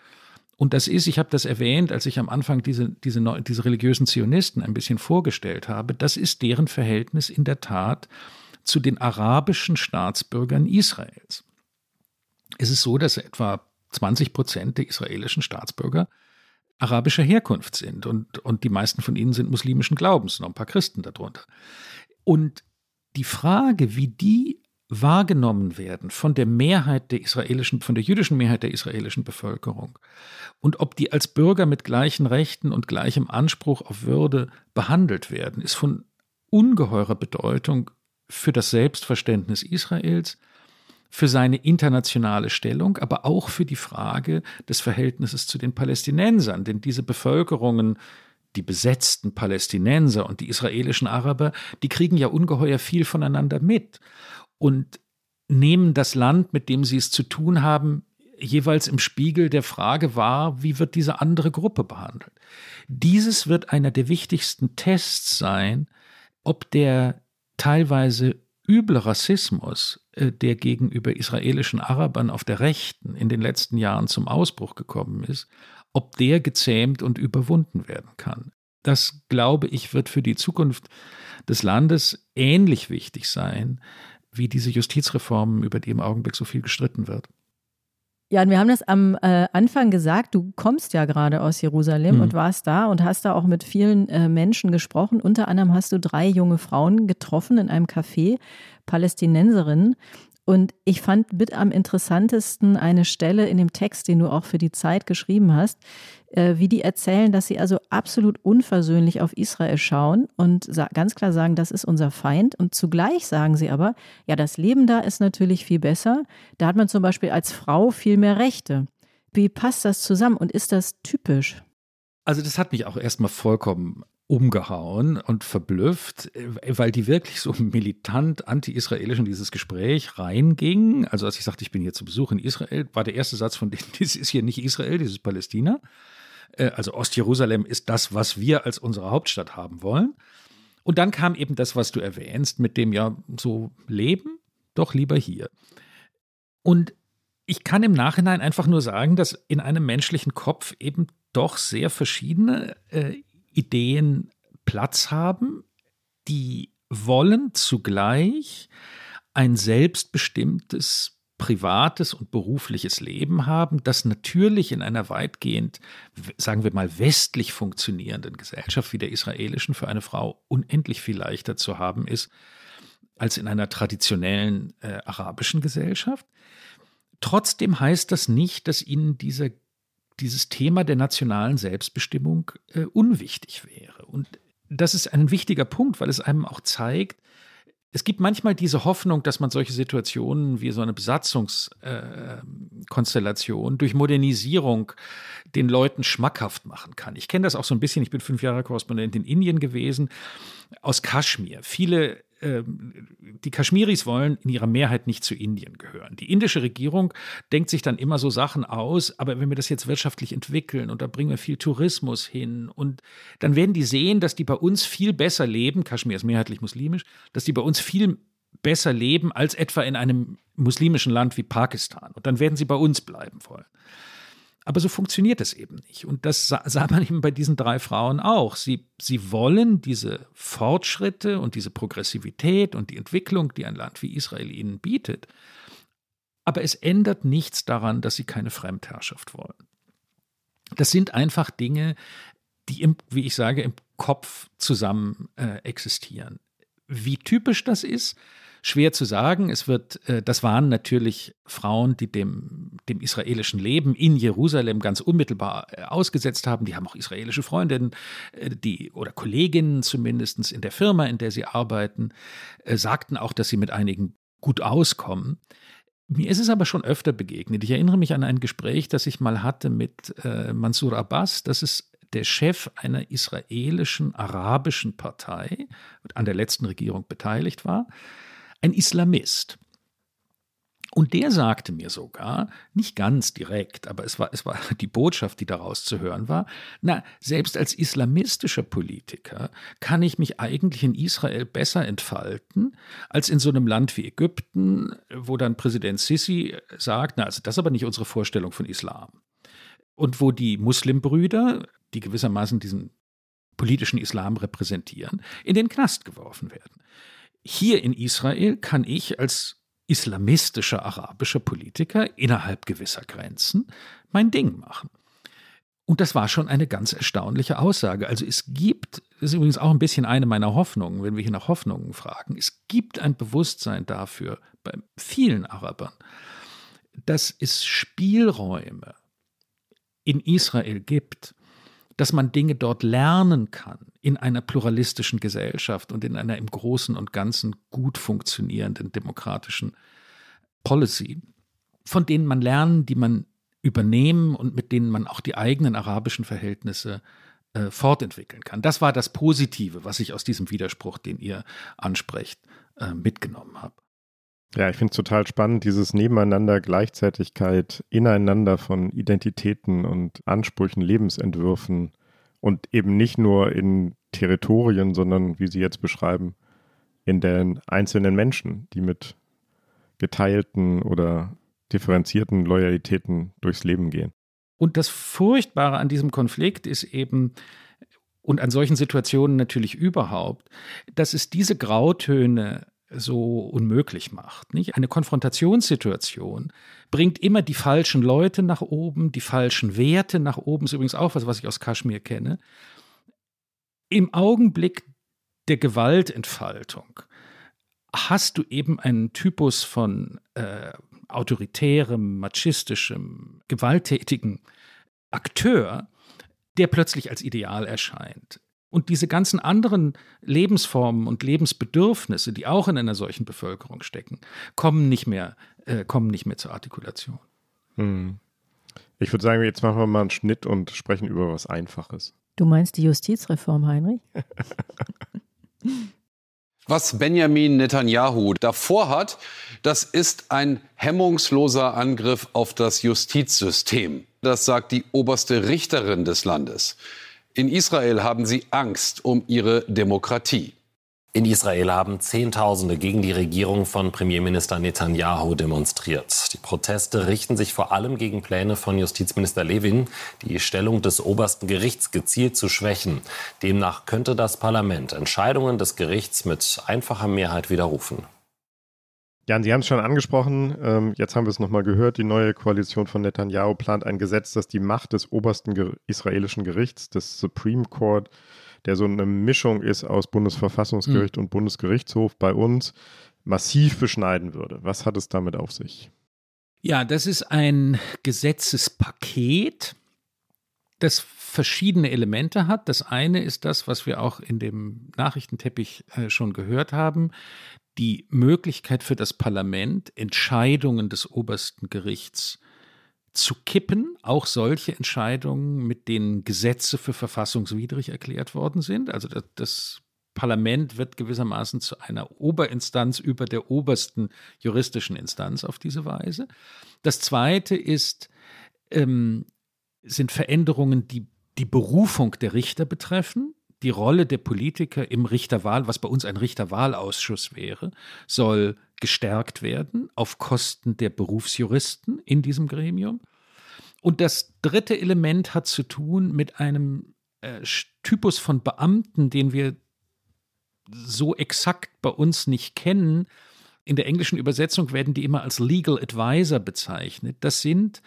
und das ist, ich habe das erwähnt, als ich am Anfang diese, diese, diese religiösen Zionisten ein bisschen vorgestellt habe, das ist deren Verhältnis in der Tat zu den arabischen Staatsbürgern Israels. Es ist so, dass etwa 20 Prozent der israelischen Staatsbürger arabischer Herkunft sind und, und die meisten von ihnen sind muslimischen Glaubens, noch ein paar Christen darunter. Und die Frage, wie die wahrgenommen werden von der Mehrheit der israelischen, von der jüdischen Mehrheit der israelischen Bevölkerung und ob die als Bürger mit gleichen Rechten und gleichem Anspruch auf Würde behandelt werden, ist von ungeheurer Bedeutung für das Selbstverständnis Israels, für seine internationale Stellung, aber auch für die Frage des Verhältnisses zu den Palästinensern, denn diese Bevölkerungen die besetzten Palästinenser und die israelischen Araber, die kriegen ja ungeheuer viel voneinander mit und nehmen das Land, mit dem sie es zu tun haben, jeweils im Spiegel der Frage wahr, wie wird diese andere Gruppe behandelt. Dieses wird einer der wichtigsten Tests sein, ob der teilweise üble Rassismus, äh, der gegenüber israelischen Arabern auf der Rechten in den letzten Jahren zum Ausbruch gekommen ist, ob der gezähmt und überwunden werden kann. Das, glaube ich, wird für die Zukunft des Landes ähnlich wichtig sein wie diese Justizreformen, über die im Augenblick so viel gestritten wird. Ja, und wir haben das am äh, Anfang gesagt, du kommst ja gerade aus Jerusalem mhm. und warst da und hast da auch mit vielen äh, Menschen gesprochen. Unter anderem hast du drei junge Frauen getroffen in einem Café, Palästinenserinnen. Und ich fand mit am interessantesten eine Stelle in dem Text, den du auch für die Zeit geschrieben hast, äh, wie die erzählen, dass sie also absolut unversöhnlich auf Israel schauen und ganz klar sagen, das ist unser Feind. Und zugleich sagen sie aber, ja, das Leben da ist natürlich viel besser. Da hat man zum Beispiel als Frau viel mehr Rechte. Wie passt das zusammen und ist das typisch? Also das hat mich auch erstmal vollkommen umgehauen und verblüfft, weil die wirklich so militant anti-israelisch in dieses Gespräch reingingen. Also als ich sagte, ich bin hier zu Besuch in Israel, war der erste Satz von denen, *laughs* das ist hier nicht Israel, das ist Palästina. Äh, also Ostjerusalem ist das, was wir als unsere Hauptstadt haben wollen. Und dann kam eben das, was du erwähnst, mit dem ja so Leben, doch lieber hier. Und ich kann im Nachhinein einfach nur sagen, dass in einem menschlichen Kopf eben doch sehr verschiedene äh, Ideen Platz haben, die wollen zugleich ein selbstbestimmtes privates und berufliches Leben haben, das natürlich in einer weitgehend, sagen wir mal, westlich funktionierenden Gesellschaft wie der israelischen für eine Frau unendlich viel leichter zu haben ist als in einer traditionellen äh, arabischen Gesellschaft. Trotzdem heißt das nicht, dass ihnen diese dieses Thema der nationalen Selbstbestimmung äh, unwichtig wäre. Und das ist ein wichtiger Punkt, weil es einem auch zeigt, es gibt manchmal diese Hoffnung, dass man solche Situationen wie so eine Besatzungskonstellation äh, durch Modernisierung den Leuten schmackhaft machen kann. Ich kenne das auch so ein bisschen. Ich bin fünf Jahre Korrespondent in Indien gewesen, aus Kaschmir. Viele die Kaschmiris wollen in ihrer Mehrheit nicht zu Indien gehören. Die indische Regierung denkt sich dann immer so Sachen aus, aber wenn wir das jetzt wirtschaftlich entwickeln und da bringen wir viel Tourismus hin und dann werden die sehen, dass die bei uns viel besser leben, Kaschmir ist mehrheitlich muslimisch, dass die bei uns viel besser leben als etwa in einem muslimischen Land wie Pakistan. Und dann werden sie bei uns bleiben wollen. Aber so funktioniert es eben nicht. Und das *laughs* sah, man eben bei diesen drei Frauen auch. Sie, sie wollen diese Fortschritte und diese Progressivität und die Entwicklung, die ein Land wie Israel ihnen bietet. Aber es ändert nichts daran, dass sie keine Fremdherrschaft wollen. Das sind einfach Dinge, die, im, wie ich sage, im Kopf zusammen äh, existieren. Wie typisch das ist, schwer zu sagen. Es wird, äh, das waren natürlich Frauen, die dem, dem israelischen Leben in Jerusalem ganz unmittelbar äh, ausgesetzt haben. Die haben auch israelische Freundinnen, äh, die oder Kolleginnen zumindest in der Firma, in der sie arbeiten, sagten auch, dass sie mit einigen gut auskommen. Mir ist es aber schon öfter begegnet. Ich erinnere mich an ein Gespräch, das ich mal hatte mit äh, Mansour Abbas. Das ist der Chef einer israelischen arabischen Partei, an der letzten Regierung beteiligt war ein Islamist. Und der sagte mir sogar, nicht ganz direkt, aber es war, es war *laughs* die Botschaft, die daraus zu hören war, na, selbst als islamistischer Politiker kann ich mich eigentlich in Israel besser entfalten, als in so einem Land wie Ägypten, wo dann Präsident Sisi sagt, na, also das ist aber nicht unsere Vorstellung von Islam. Und wo die Muslimbrüder, die gewissermaßen diesen politischen Islam repräsentieren, in den Knast geworfen werden hier in Israel kann ich als islamistischer arabischer Politiker innerhalb gewisser Grenzen mein Ding machen. Und das war schon eine ganz erstaunliche Aussage. Also es gibt, das ist übrigens auch ein bisschen eine meiner Hoffnungen, wenn wir hier nach Hoffnungen fragen, es gibt ein Bewusstsein dafür bei vielen Arabern, dass es Spielräume in Israel gibt, dass man Dinge dort lernen kann in einer pluralistischen Gesellschaft und in einer im Großen und Ganzen gut funktionierenden demokratischen Policy, von denen man lernen, die man übernehmen und mit denen man auch die eigenen arabischen Verhältnisse äh, fortentwickeln kann. Das war das Positive, was ich aus diesem Widerspruch, den ihr ansprecht, äh, mitgenommen habe. Ja, ich finde es total spannend, dieses Nebeneinander, Gleichzeitigkeit, Ineinander von Identitäten und Ansprüchen, Lebensentwürfen und eben nicht nur in Territorien, sondern, wie Sie jetzt beschreiben, in den einzelnen Menschen, die mit geteilten oder differenzierten Loyalitäten durchs Leben gehen. Und das Furchtbare an diesem Konflikt ist eben, und an solchen Situationen natürlich überhaupt, dass es diese Grautöne so unmöglich macht. Nicht? Eine Konfrontationssituation bringt immer die falschen Leute nach oben, die falschen Werte nach oben, ist übrigens auch was, was ich aus Kaschmir kenne. Im Augenblick der Gewaltentfaltung hast du eben einen Typus von äh, autoritärem, machistischem, gewalttätigen Akteur, der plötzlich als Ideal erscheint. Und diese ganzen anderen Lebensformen und Lebensbedürfnisse, die auch in einer solchen Bevölkerung stecken, kommen nicht mehr, äh, kommen nicht mehr zur Artikulation. Hm. Ich würde sagen, jetzt machen wir mal einen Schnitt und sprechen über was Einfaches. Du meinst die Justizreform, Heinrich? *laughs* Was Benjamin Netanyahu davor hat, das ist ein hemmungsloser Angriff auf das Justizsystem. Das sagt die oberste Richterin des Landes. In Israel haben sie Angst um ihre Demokratie. In Israel haben Zehntausende gegen die Regierung von Premierminister Netanyahu demonstriert. Die Proteste richten sich vor allem gegen Pläne von Justizminister Levin, die Stellung des obersten Gerichts gezielt zu schwächen. Demnach könnte das Parlament Entscheidungen des Gerichts mit einfacher Mehrheit widerrufen. Jan, Sie haben es schon angesprochen. Ähm, jetzt haben wir es nochmal gehört. Die neue Koalition von Netanyahu plant ein Gesetz, das die Macht des obersten ger israelischen Gerichts, des Supreme Court, der so eine Mischung ist aus Bundesverfassungsgericht mhm. und Bundesgerichtshof bei uns, massiv beschneiden würde. Was hat es damit auf sich? Ja, das ist ein Gesetzespaket, das verschiedene Elemente hat. Das eine ist das, was wir auch in dem Nachrichtenteppich äh, schon gehört haben, die Möglichkeit für das Parlament, Entscheidungen des obersten Gerichts zu kippen, auch solche Entscheidungen, mit denen Gesetze für verfassungswidrig erklärt worden sind. Also das, das Parlament wird gewissermaßen zu einer Oberinstanz über der obersten juristischen Instanz auf diese Weise. Das Zweite ist, ähm, sind Veränderungen, die die Berufung der Richter betreffen. Die Rolle der Politiker im Richterwahl, was bei uns ein Richterwahlausschuss wäre, soll gestärkt werden auf Kosten der Berufsjuristen in diesem Gremium. Und das dritte Element hat zu tun mit einem äh, Typus von Beamten, den wir so exakt bei uns nicht kennen. In der englischen Übersetzung werden die immer als Legal Advisor bezeichnet. Das sind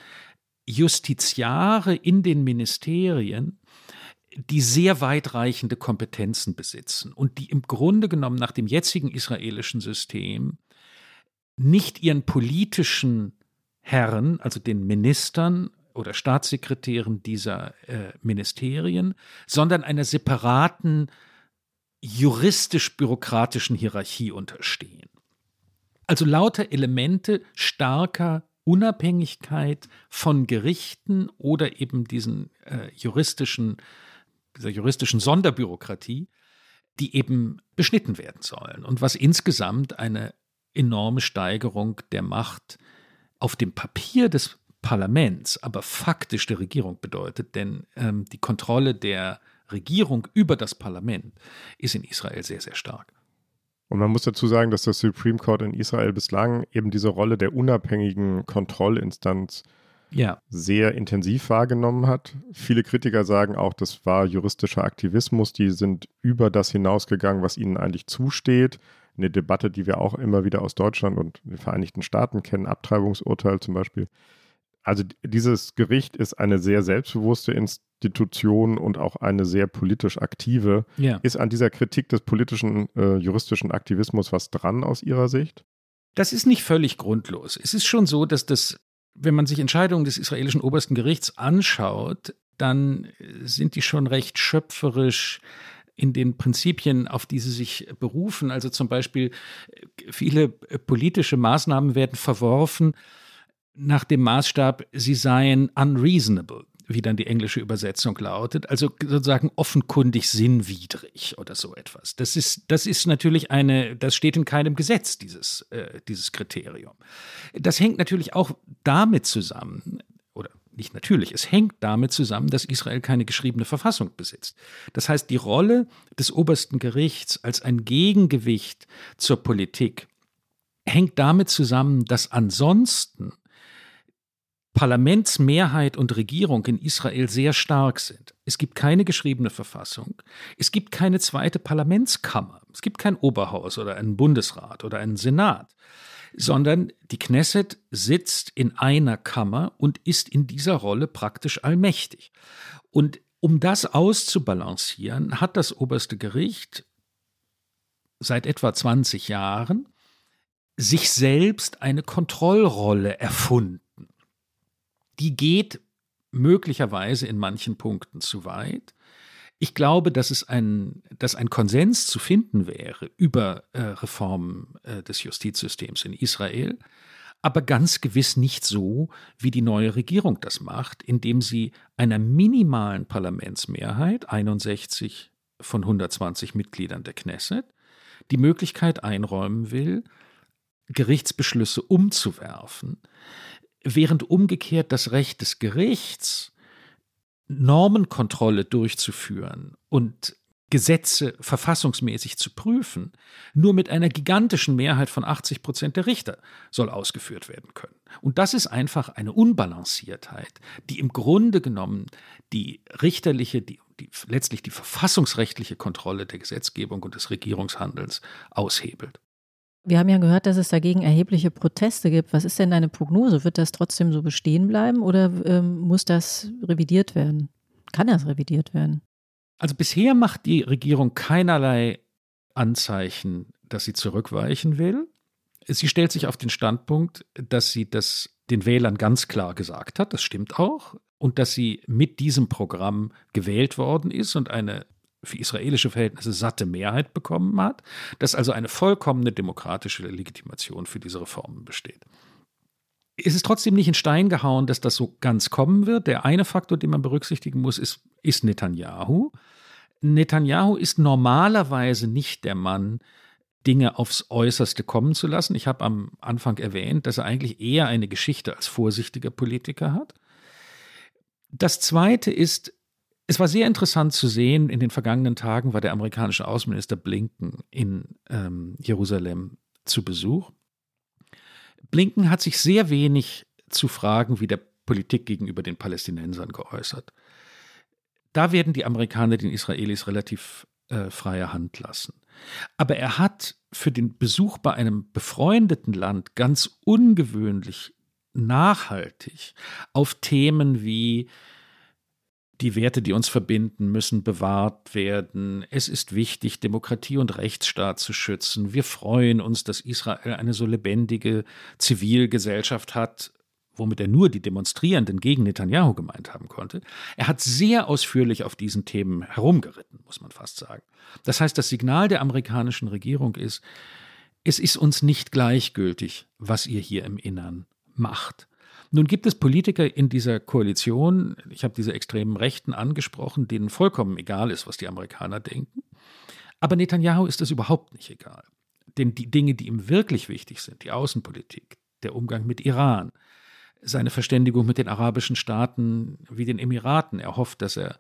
Justiziare in den Ministerien, die sehr weitreichende Kompetenzen besitzen und die im Grunde genommen nach dem jetzigen israelischen System nicht ihren politischen Herren, also den Ministern oder Staatssekretären dieser äh, Ministerien, sondern einer separaten juristisch-bürokratischen Hierarchie unterstehen. Also lauter Elemente starker Unabhängigkeit von Gerichten oder eben diesen äh, juristischen, dieser juristischen Sonderbürokratie, die eben beschnitten werden sollen und was insgesamt eine enorme Steigerung der Macht auf dem Papier des Parlaments, aber faktisch der Regierung bedeutet, denn ähm, die Kontrolle der Regierung über das Parlament ist in Israel sehr, sehr stark. Und man muss dazu sagen, dass das Supreme Court in Israel bislang eben diese Rolle der unabhängigen Kontrollinstanz ja. sehr intensiv wahrgenommen hat. Viele Kritiker sagen auch, das war juristischer Aktivismus, die sind über das hinausgegangen, was ihnen eigentlich zusteht. Eine Debatte, die wir auch immer wieder aus Deutschland und den Vereinigten Staaten kennen, Abtreibungsurteil zum Beispiel. Also dieses Gericht ist eine sehr selbstbewusste Institution und auch eine sehr politisch aktive. Ja. Ist an dieser Kritik des politischen, äh, juristischen Aktivismus was dran aus Ihrer Sicht? Das ist nicht völlig grundlos. Es ist schon so, dass das, wenn man sich Entscheidungen des israelischen obersten Gerichts anschaut, dann sind die schon recht schöpferisch in den Prinzipien, auf die sie sich berufen. Also zum Beispiel viele politische Maßnahmen werden verworfen, nach dem Maßstab, sie seien unreasonable, wie dann die englische Übersetzung lautet, also sozusagen offenkundig sinnwidrig oder so etwas. Das ist, das ist natürlich eine, das steht in keinem Gesetz, dieses, äh, dieses Kriterium. Das hängt natürlich auch damit zusammen, oder nicht natürlich, es hängt damit zusammen, dass Israel keine geschriebene Verfassung besitzt. Das heißt, die Rolle des obersten Gerichts als ein Gegengewicht zur Politik hängt damit zusammen, dass ansonsten Parlamentsmehrheit und Regierung in Israel sehr stark sind. Es gibt keine geschriebene Verfassung. Es gibt keine zweite Parlamentskammer. Es gibt kein Oberhaus oder einen Bundesrat oder einen Senat, sondern die Knesset sitzt in einer Kammer und ist in dieser Rolle praktisch allmächtig. Und um das auszubalancieren, hat das oberste Gericht seit etwa 20 Jahren sich selbst eine Kontrollrolle erfunden die geht möglicherweise in manchen Punkten zu weit. Ich glaube, dass es ein, dass ein Konsens zu finden wäre über äh, Reformen äh, des Justizsystems in Israel, aber ganz gewiss nicht so, wie die neue Regierung das macht, indem sie einer minimalen Parlamentsmehrheit, 61 von 120 Mitgliedern der Knesset, die Möglichkeit einräumen will, Gerichtsbeschlüsse umzuwerfen, während umgekehrt das Recht des Gerichts, Normenkontrolle durchzuführen und Gesetze verfassungsmäßig zu prüfen, nur mit einer gigantischen Mehrheit von 80 Prozent der Richter soll ausgeführt werden können. Und das ist einfach eine Unbalanciertheit, die im Grunde genommen die richterliche, die, die letztlich die verfassungsrechtliche Kontrolle der Gesetzgebung und des Regierungshandelns aushebelt. Wir haben ja gehört, dass es dagegen erhebliche Proteste gibt. Was ist denn deine Prognose? Wird das trotzdem so bestehen bleiben oder ähm, muss das revidiert werden? Kann das revidiert werden? Also bisher macht die Regierung keinerlei Anzeichen, dass sie zurückweichen will. Sie stellt sich auf den Standpunkt, dass sie das den Wählern ganz klar gesagt hat, das stimmt auch, und dass sie mit diesem Programm gewählt worden ist und eine für israelische Verhältnisse satte Mehrheit bekommen hat, dass also eine vollkommene demokratische Legitimation für diese Reformen besteht. Es ist trotzdem nicht in Stein gehauen, dass das so ganz kommen wird. Der eine Faktor, den man berücksichtigen muss, ist, ist Netanyahu. Netanyahu ist normalerweise nicht der Mann, Dinge aufs Äußerste kommen zu lassen. Ich habe am Anfang erwähnt, dass er eigentlich eher eine Geschichte als vorsichtiger Politiker hat. Das Zweite ist, es war sehr interessant zu sehen, in den vergangenen Tagen war der amerikanische Außenminister Blinken in ähm, Jerusalem zu Besuch. Blinken hat sich sehr wenig zu Fragen wie der Politik gegenüber den Palästinensern geäußert. Da werden die Amerikaner den Israelis relativ äh, freie Hand lassen. Aber er hat für den Besuch bei einem befreundeten Land ganz ungewöhnlich nachhaltig auf Themen wie die Werte, die uns verbinden, müssen bewahrt werden. Es ist wichtig, Demokratie und Rechtsstaat zu schützen. Wir freuen uns, dass Israel eine so lebendige Zivilgesellschaft hat, womit er nur die Demonstrierenden gegen Netanyahu gemeint haben konnte. Er hat sehr ausführlich auf diesen Themen herumgeritten, muss man fast sagen. Das heißt, das Signal der amerikanischen Regierung ist, es ist uns nicht gleichgültig, was ihr hier im Innern macht. Nun gibt es Politiker in dieser Koalition, ich habe diese extremen Rechten angesprochen, denen vollkommen egal ist, was die Amerikaner denken. Aber Netanyahu ist das überhaupt nicht egal. Denn die Dinge, die ihm wirklich wichtig sind, die Außenpolitik, der Umgang mit Iran, seine Verständigung mit den arabischen Staaten wie den Emiraten. Er hofft, dass er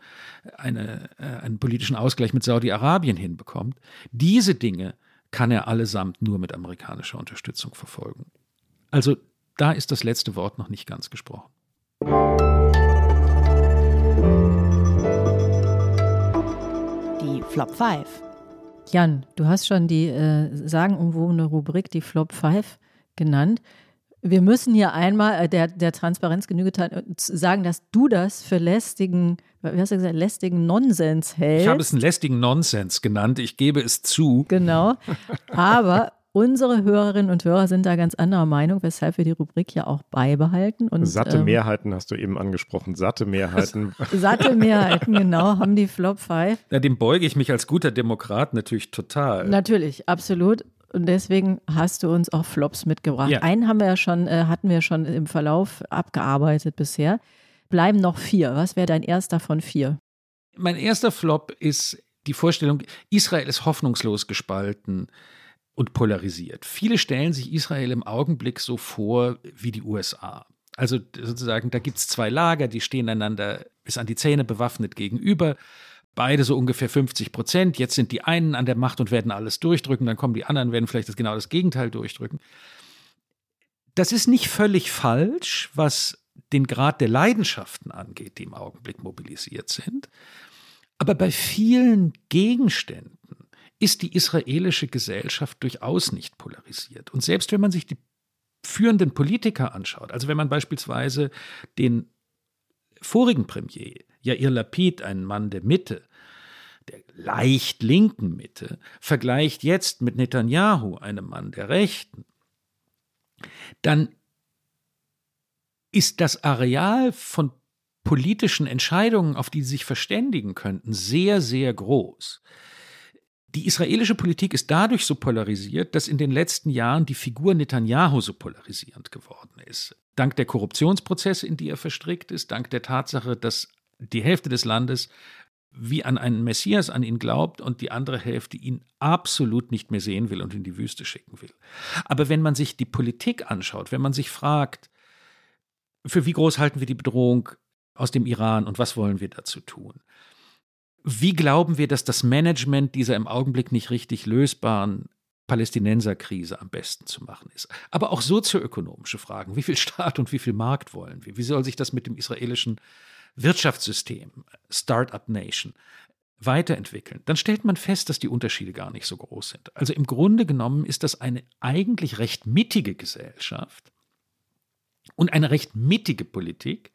eine, äh, einen politischen Ausgleich mit Saudi-Arabien hinbekommt. Diese Dinge kann er allesamt nur mit amerikanischer Unterstützung verfolgen. Also da ist das letzte Wort noch nicht ganz gesprochen. Die Flop 5. Jan, du hast schon die äh, sagenumwobene Rubrik, die Flop 5, genannt. Wir müssen hier einmal äh, der, der Transparenz Genüge äh, sagen, dass du das für lästigen, wie hast du gesagt, lästigen Nonsens hältst. Ich habe es einen lästigen Nonsens genannt, ich gebe es zu. Genau. Aber Unsere Hörerinnen und Hörer sind da ganz anderer Meinung, weshalb wir die Rubrik ja auch beibehalten. Und, satte ähm, Mehrheiten hast du eben angesprochen. Satte Mehrheiten. *laughs* satte Mehrheiten, genau, haben die Flop 5. Ja, dem beuge ich mich als guter Demokrat natürlich total. Natürlich, absolut. Und deswegen hast du uns auch Flops mitgebracht. Ja. Einen haben wir ja schon, äh, hatten wir schon im Verlauf abgearbeitet bisher. Bleiben noch vier. Was wäre dein erster von vier? Mein erster Flop ist die Vorstellung, Israel ist hoffnungslos gespalten und polarisiert. Viele stellen sich Israel im Augenblick so vor wie die USA. Also sozusagen, da gibt es zwei Lager, die stehen einander bis an die Zähne bewaffnet gegenüber. Beide so ungefähr 50 Prozent. Jetzt sind die einen an der Macht und werden alles durchdrücken, dann kommen die anderen, werden vielleicht das genau das Gegenteil durchdrücken. Das ist nicht völlig falsch, was den Grad der Leidenschaften angeht, die im Augenblick mobilisiert sind. Aber bei vielen Gegenständen ist die israelische Gesellschaft durchaus nicht polarisiert. Und selbst wenn man sich die führenden Politiker anschaut, also wenn man beispielsweise den vorigen Premier, Yair Lapid, einen Mann der Mitte, der leicht linken Mitte, vergleicht jetzt mit Netanyahu, einem Mann der Rechten, dann ist das Areal von politischen Entscheidungen, auf die sie sich verständigen könnten, sehr, sehr groß. Die israelische Politik ist dadurch so polarisiert, dass in den letzten Jahren die Figur Netanyahu so polarisierend geworden ist. Dank der Korruptionsprozesse, in die er verstrickt ist, dank der Tatsache, dass die Hälfte des Landes wie an einen Messias an ihn glaubt und die andere Hälfte ihn absolut nicht mehr sehen will und in die Wüste schicken will. Aber wenn man sich die Politik anschaut, wenn man sich fragt, für wie groß halten wir die Bedrohung aus dem Iran und was wollen wir dazu tun, wie glauben wir, dass das Management dieser im Augenblick nicht richtig lösbaren Palästinenserkrise am besten zu machen ist? Aber auch sozioökonomische Fragen. Wie viel Staat und wie viel Markt wollen wir? Wie soll sich das mit dem israelischen Wirtschaftssystem, Startup Nation, weiterentwickeln? Dann stellt man fest, dass die Unterschiede gar nicht so groß sind. Also im Grunde genommen ist das eine eigentlich recht mittige Gesellschaft und eine recht mittige Politik,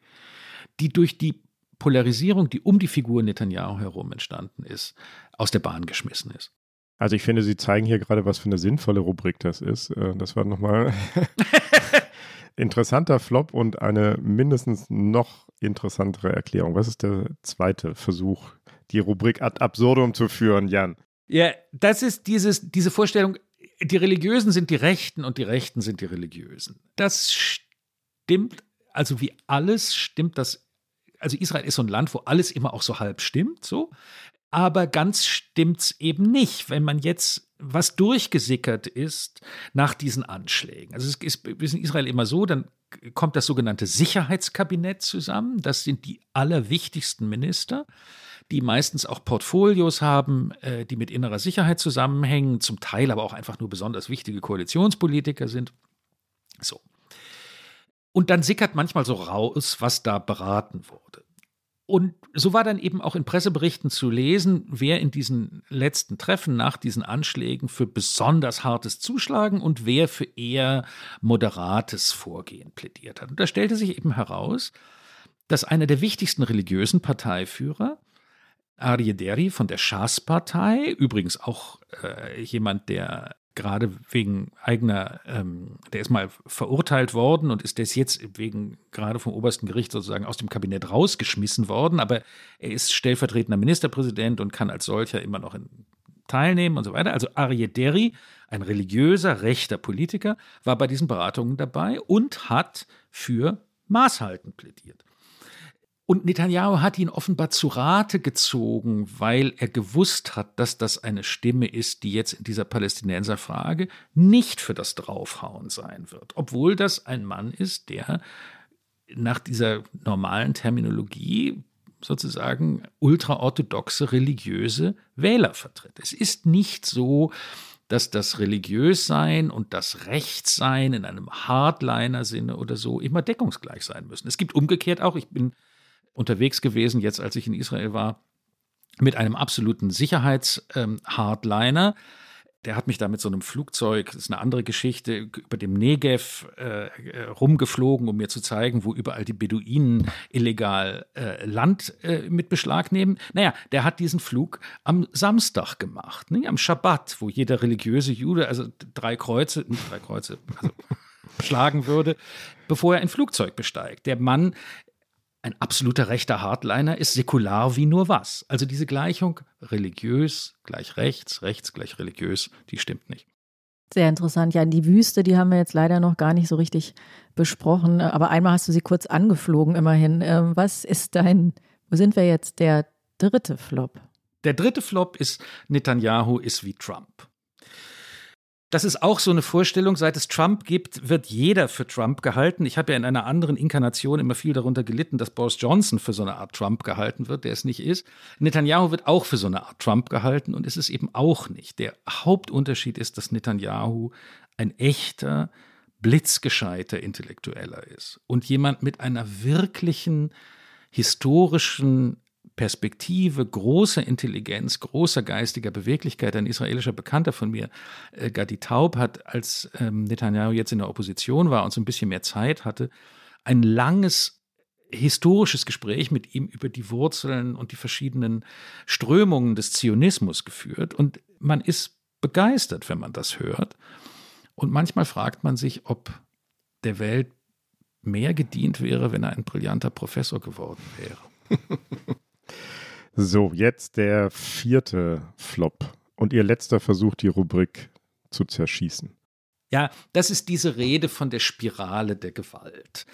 die durch die Polarisierung, die um die Figur Netanyahu herum entstanden ist, aus der Bahn geschmissen ist. Also ich finde, Sie zeigen hier gerade, was für eine sinnvolle Rubrik das ist. Äh, das war nochmal *laughs* interessanter Flop und eine mindestens noch interessantere Erklärung. Was ist der zweite Versuch, die Rubrik ad absurdum zu führen, Jan? Ja, das ist dieses, diese Vorstellung, die Religiösen sind die Rechten und die Rechten sind die Religiösen. Das stimmt, also wie alles stimmt das also Israel ist so ein Land, wo alles immer auch so halb stimmt, so. Aber ganz stimmt's eben nicht, wenn man jetzt was durchgesickert ist nach diesen Anschlägen. Also es ist, ist in Israel immer so, dann kommt das sogenannte Sicherheitskabinett zusammen. Das sind die allerwichtigsten Minister, die meistens auch Portfolios haben, äh, die mit innerer Sicherheit zusammenhängen, zum Teil aber auch einfach nur besonders wichtige Koalitionspolitiker sind. So. Und dann sickert manchmal so raus, was da beraten wurde. Und so war dann eben auch in Presseberichten zu lesen, wer in diesen letzten Treffen nach diesen Anschlägen für besonders hartes Zuschlagen und wer für eher moderates Vorgehen plädiert hat. Und da stellte sich eben heraus, dass einer der wichtigsten religiösen Parteiführer, Aryeh von der Schas-Partei, übrigens auch äh, jemand, der gerade wegen eigener, ähm, der ist mal verurteilt worden und ist das jetzt wegen gerade vom obersten Gericht sozusagen aus dem Kabinett rausgeschmissen worden, aber er ist stellvertretender Ministerpräsident und kann als solcher immer noch in, teilnehmen und so weiter. Also Aryeh Deri, ein religiöser, rechter Politiker, war bei diesen Beratungen dabei und hat für Maßhalten plädiert. Und Netanyahu hat ihn offenbar zu Rate gezogen, weil er gewusst hat, dass das eine Stimme ist, die jetzt in dieser Palästinenserfrage nicht für das Draufhauen sein wird. Obwohl das ein Mann ist, der nach dieser normalen Terminologie sozusagen ultraorthodoxe religiöse Wähler vertritt. Es ist nicht so, dass das Religiössein und das Rechtssein in einem Hardliner-Sinne oder so immer deckungsgleich sein müssen. Es gibt umgekehrt auch, ich bin unterwegs gewesen, jetzt als ich in Israel war, mit einem absoluten Sicherheits-Hardliner. Ähm, der hat mich da mit so einem Flugzeug, das ist eine andere Geschichte, über dem Negev äh, äh, rumgeflogen, um mir zu zeigen, wo überall die Beduinen illegal äh, Land äh, mit Beschlag nehmen. Naja, der hat diesen Flug am Samstag gemacht, ne, am Schabbat, wo jeder religiöse Jude, also drei Kreuze, nicht drei Kreuze, also *laughs* schlagen würde, bevor er ein Flugzeug besteigt. Der Mann ein absoluter rechter Hardliner ist säkular wie nur was. Also diese Gleichung religiös gleich rechts, rechts gleich religiös, die stimmt nicht. Sehr interessant. Ja, die Wüste, die haben wir jetzt leider noch gar nicht so richtig besprochen. Aber einmal hast du sie kurz angeflogen, immerhin. Ähm, was ist dein, wo sind wir jetzt? Der dritte Flop. Der dritte Flop ist, Netanyahu ist wie Trump. Das ist auch so eine Vorstellung, seit es Trump gibt, wird jeder für Trump gehalten. Ich habe ja in einer anderen Inkarnation immer viel darunter gelitten, dass Boris Johnson für so eine Art Trump gehalten wird, der es nicht ist. Netanyahu wird auch für so eine Art Trump gehalten und ist es eben auch nicht. Der Hauptunterschied ist, dass Netanyahu ein echter, blitzgescheiter Intellektueller ist und jemand mit einer wirklichen historischen Perspektive, großer Intelligenz, großer geistiger Beweglichkeit. Ein israelischer Bekannter von mir, äh, Gadi Taub, hat, als ähm, Netanyahu jetzt in der Opposition war und so ein bisschen mehr Zeit hatte, ein langes historisches Gespräch mit ihm über die Wurzeln und die verschiedenen Strömungen des Zionismus geführt. Und man ist begeistert, wenn man das hört. Und manchmal fragt man sich, ob der Welt mehr gedient wäre, wenn er ein brillanter Professor geworden wäre. *laughs* So, jetzt der vierte Flop und ihr letzter Versuch, die Rubrik zu zerschießen. Ja, das ist diese Rede von der Spirale der Gewalt.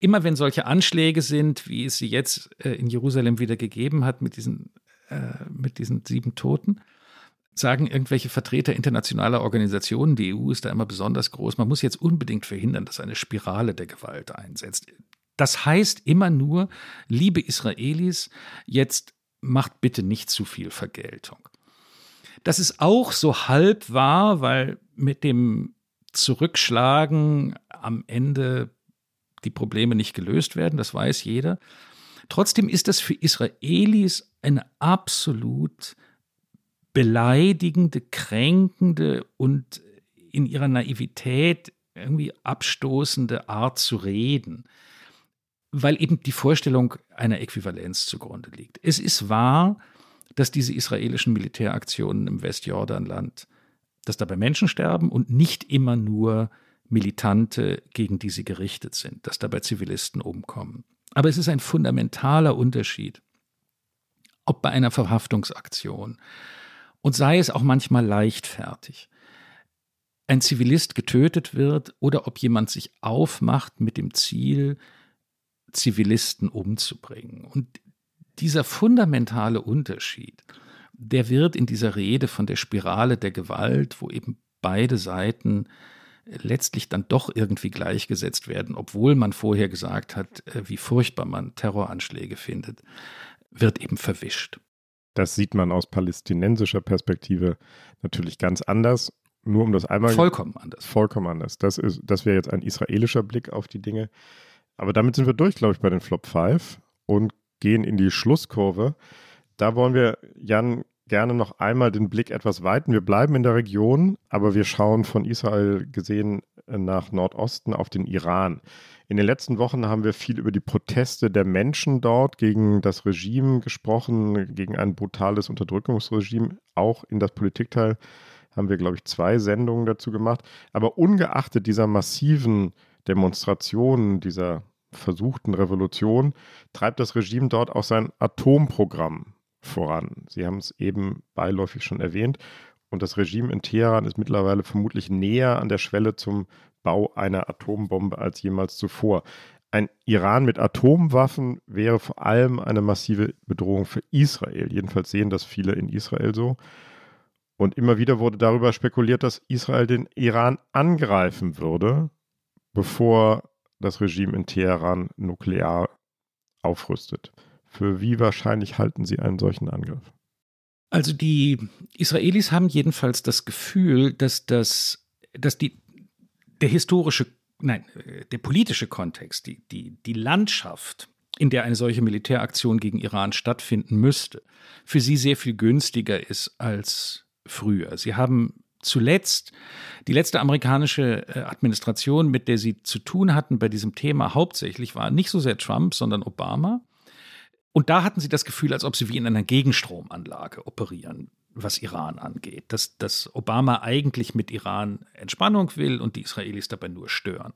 Immer wenn solche Anschläge sind, wie es sie jetzt äh, in Jerusalem wieder gegeben hat mit diesen, äh, mit diesen sieben Toten, sagen irgendwelche Vertreter internationaler Organisationen, die EU ist da immer besonders groß, man muss jetzt unbedingt verhindern, dass eine Spirale der Gewalt einsetzt. Das heißt immer nur, liebe Israelis, jetzt macht bitte nicht zu viel Vergeltung. Das ist auch so halb wahr, weil mit dem Zurückschlagen am Ende die Probleme nicht gelöst werden, das weiß jeder. Trotzdem ist das für Israelis eine absolut beleidigende, kränkende und in ihrer Naivität irgendwie abstoßende Art zu reden weil eben die Vorstellung einer Äquivalenz zugrunde liegt. Es ist wahr, dass diese israelischen Militäraktionen im Westjordanland, dass dabei Menschen sterben und nicht immer nur Militante, gegen die sie gerichtet sind, dass dabei Zivilisten umkommen. Aber es ist ein fundamentaler Unterschied, ob bei einer Verhaftungsaktion und sei es auch manchmal leichtfertig, ein Zivilist getötet wird oder ob jemand sich aufmacht mit dem Ziel, Zivilisten umzubringen. Und dieser fundamentale Unterschied der wird in dieser Rede von der Spirale der Gewalt, wo eben beide Seiten letztlich dann doch irgendwie gleichgesetzt werden, obwohl man vorher gesagt hat, äh, wie furchtbar man Terroranschläge findet, wird eben verwischt. Das sieht man aus palästinensischer Perspektive natürlich ganz anders. Nur um das einmal. Vollkommen anders. Vollkommen anders. Das, ist, das wäre jetzt ein israelischer Blick auf die Dinge. Aber damit sind wir durch, glaube ich, bei den Flop 5 und gehen in die Schlusskurve. Da wollen wir, Jan, gerne noch einmal den Blick etwas weiten. Wir bleiben in der Region, aber wir schauen von Israel gesehen nach Nordosten auf den Iran. In den letzten Wochen haben wir viel über die Proteste der Menschen dort gegen das Regime gesprochen, gegen ein brutales Unterdrückungsregime. Auch in das Politikteil haben wir, glaube ich, zwei Sendungen dazu gemacht. Aber ungeachtet dieser massiven Demonstrationen, dieser versuchten Revolution, treibt das Regime dort auch sein Atomprogramm voran. Sie haben es eben beiläufig schon erwähnt. Und das Regime in Teheran ist mittlerweile vermutlich näher an der Schwelle zum Bau einer Atombombe als jemals zuvor. Ein Iran mit Atomwaffen wäre vor allem eine massive Bedrohung für Israel. Jedenfalls sehen das viele in Israel so. Und immer wieder wurde darüber spekuliert, dass Israel den Iran angreifen würde, bevor das Regime in Teheran nuklear aufrüstet. Für wie wahrscheinlich halten Sie einen solchen Angriff? Also die Israelis haben jedenfalls das Gefühl, dass das, dass die, der historische, nein, der politische Kontext, die, die, die Landschaft, in der eine solche Militäraktion gegen Iran stattfinden müsste, für sie sehr viel günstiger ist als früher. Sie haben zuletzt die letzte amerikanische äh, Administration, mit der sie zu tun hatten bei diesem Thema hauptsächlich, war nicht so sehr Trump, sondern Obama. Und da hatten sie das Gefühl, als ob sie wie in einer Gegenstromanlage operieren, was Iran angeht. Dass, dass Obama eigentlich mit Iran Entspannung will und die Israelis dabei nur stören.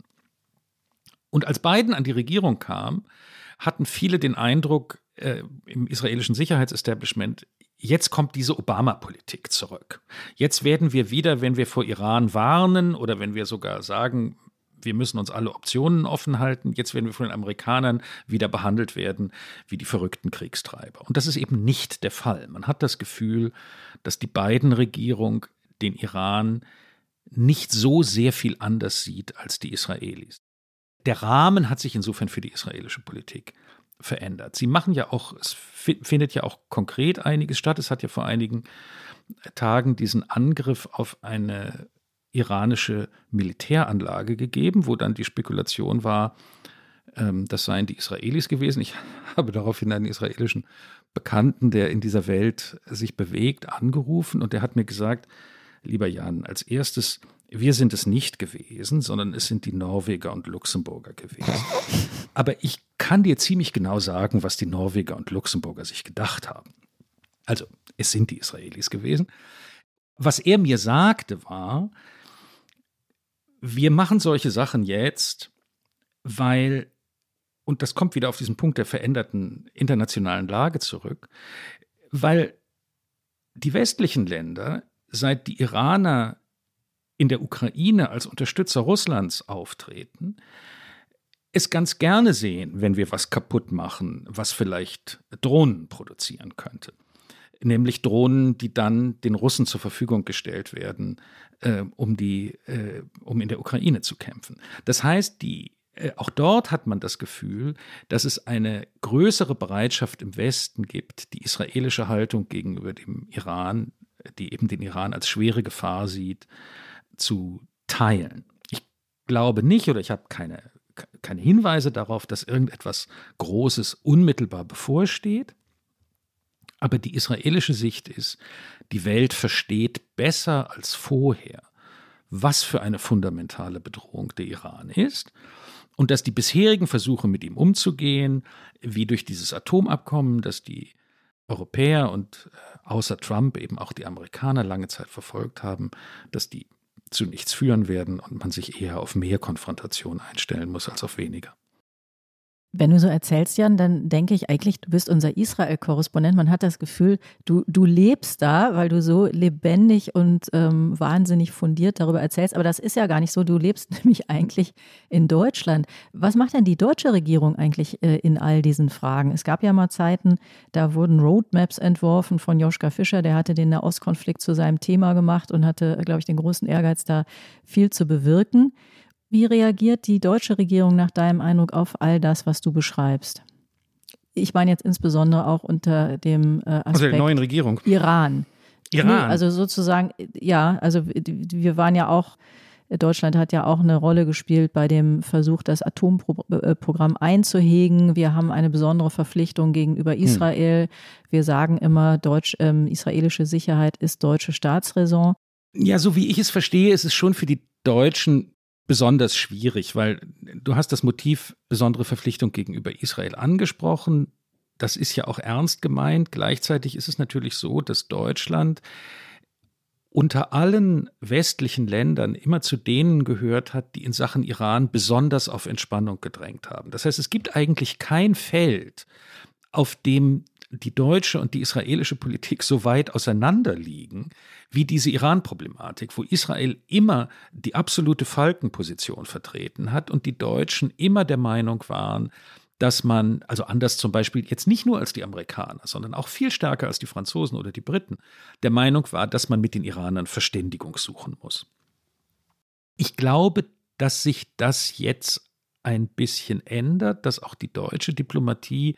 Und als Biden an die Regierung kam, hatten viele den Eindruck äh, im israelischen Sicherheitsestablishment, jetzt kommt diese Obama-Politik zurück. Jetzt werden wir wieder, wenn wir vor Iran warnen oder wenn wir sogar sagen, wir müssen uns alle Optionen offen halten. Jetzt werden wir von den Amerikanern wieder behandelt werden wie die verrückten Kriegstreiber. Und das ist eben nicht der Fall. Man hat das Gefühl, dass die beiden Regierung den Iran nicht so sehr viel anders sieht als die Israelis. Der Rahmen hat sich insofern für die israelische Politik verändert. Sie machen ja auch, es findet ja auch konkret einiges statt. Es hat ja vor einigen Tagen diesen Angriff auf eine iranische Militäranlage gegeben, wo dann die Spekulation war, ähm, das seien die Israelis gewesen. Ich *laughs* habe daraufhin einen israelischen Bekannten, der in dieser Welt sich bewegt, angerufen und der hat mir gesagt, lieber Jan, als erstes, wir sind es nicht gewesen, sondern es sind die Norweger und Luxemburger gewesen. *laughs* Aber ich kann dir ziemlich genau sagen, was die Norweger und Luxemburger sich gedacht haben. Also, es sind die Israelis gewesen. Was er mir sagte war, wir machen solche Sachen jetzt, weil, und das kommt wieder auf diesen Punkt der veränderten internationalen Lage zurück, weil die westlichen Länder, seit die Iraner in der Ukraine als Unterstützer Russlands auftreten, es ganz gerne sehen, wenn wir was kaputt machen, was vielleicht Drohnen produzieren könnte nämlich Drohnen, die dann den Russen zur Verfügung gestellt werden, äh, um, die, äh, um in der Ukraine zu kämpfen. Das heißt, die, äh, auch dort hat man das Gefühl, dass es eine größere Bereitschaft im Westen gibt, die israelische Haltung gegenüber dem Iran, die eben den Iran als schwere Gefahr sieht, zu teilen. Ich glaube nicht oder ich habe keine, keine Hinweise darauf, dass irgendetwas Großes unmittelbar bevorsteht. Aber die israelische Sicht ist, die Welt versteht besser als vorher, was für eine fundamentale Bedrohung der Iran ist und dass die bisherigen Versuche, mit ihm umzugehen, wie durch dieses Atomabkommen, das die Europäer und äh, außer Trump eben auch die Amerikaner lange Zeit verfolgt haben, dass die zu nichts führen werden und man sich eher auf mehr Konfrontation einstellen muss als auf weniger. Wenn du so erzählst, Jan, dann denke ich eigentlich, du bist unser Israel-Korrespondent. Man hat das Gefühl, du, du lebst da, weil du so lebendig und ähm, wahnsinnig fundiert darüber erzählst. Aber das ist ja gar nicht so. Du lebst *laughs* nämlich eigentlich in Deutschland. Was macht denn die deutsche Regierung eigentlich äh, in all diesen Fragen? Es gab ja mal Zeiten, da wurden Roadmaps entworfen von Joschka Fischer. Der hatte den Nahostkonflikt zu seinem Thema gemacht und hatte, glaube ich, den großen Ehrgeiz, da viel zu bewirken. Wie reagiert die deutsche Regierung nach deinem Eindruck auf all das, was du beschreibst? Ich meine jetzt insbesondere auch unter dem äh, Aspekt also der neuen Regierung. Iran. Iran. Nee, also sozusagen, ja, also wir waren ja auch, Deutschland hat ja auch eine Rolle gespielt bei dem Versuch, das Atomprogramm einzuhegen. Wir haben eine besondere Verpflichtung gegenüber hm. Israel. Hm. Wir sagen immer, deutsch, ähm, israelische Sicherheit ist deutsche Staatsräson. Ja, so wie ich es verstehe, ist es schon für die Deutschen besonders schwierig, weil du hast das Motiv besondere Verpflichtung gegenüber Israel angesprochen. Das ist ja auch ernst gemeint. Gleichzeitig ist es natürlich so, dass Deutschland unter allen westlichen Ländern immer zu denen gehört hat, die in Sachen Iran besonders auf Entspannung gedrängt haben. Das heißt, es gibt eigentlich kein Feld, auf dem die deutsche und die israelische Politik so weit auseinander liegen wie diese Iran-Problematik, wo Israel immer die absolute Falkenposition vertreten hat und die Deutschen immer der Meinung waren, dass man, also anders zum Beispiel jetzt nicht nur als die Amerikaner, sondern auch viel stärker als die Franzosen oder die Briten, der Meinung war, dass man mit den Iranern Verständigung suchen muss. Ich glaube, dass sich das jetzt ein bisschen ändert, dass auch die deutsche Diplomatie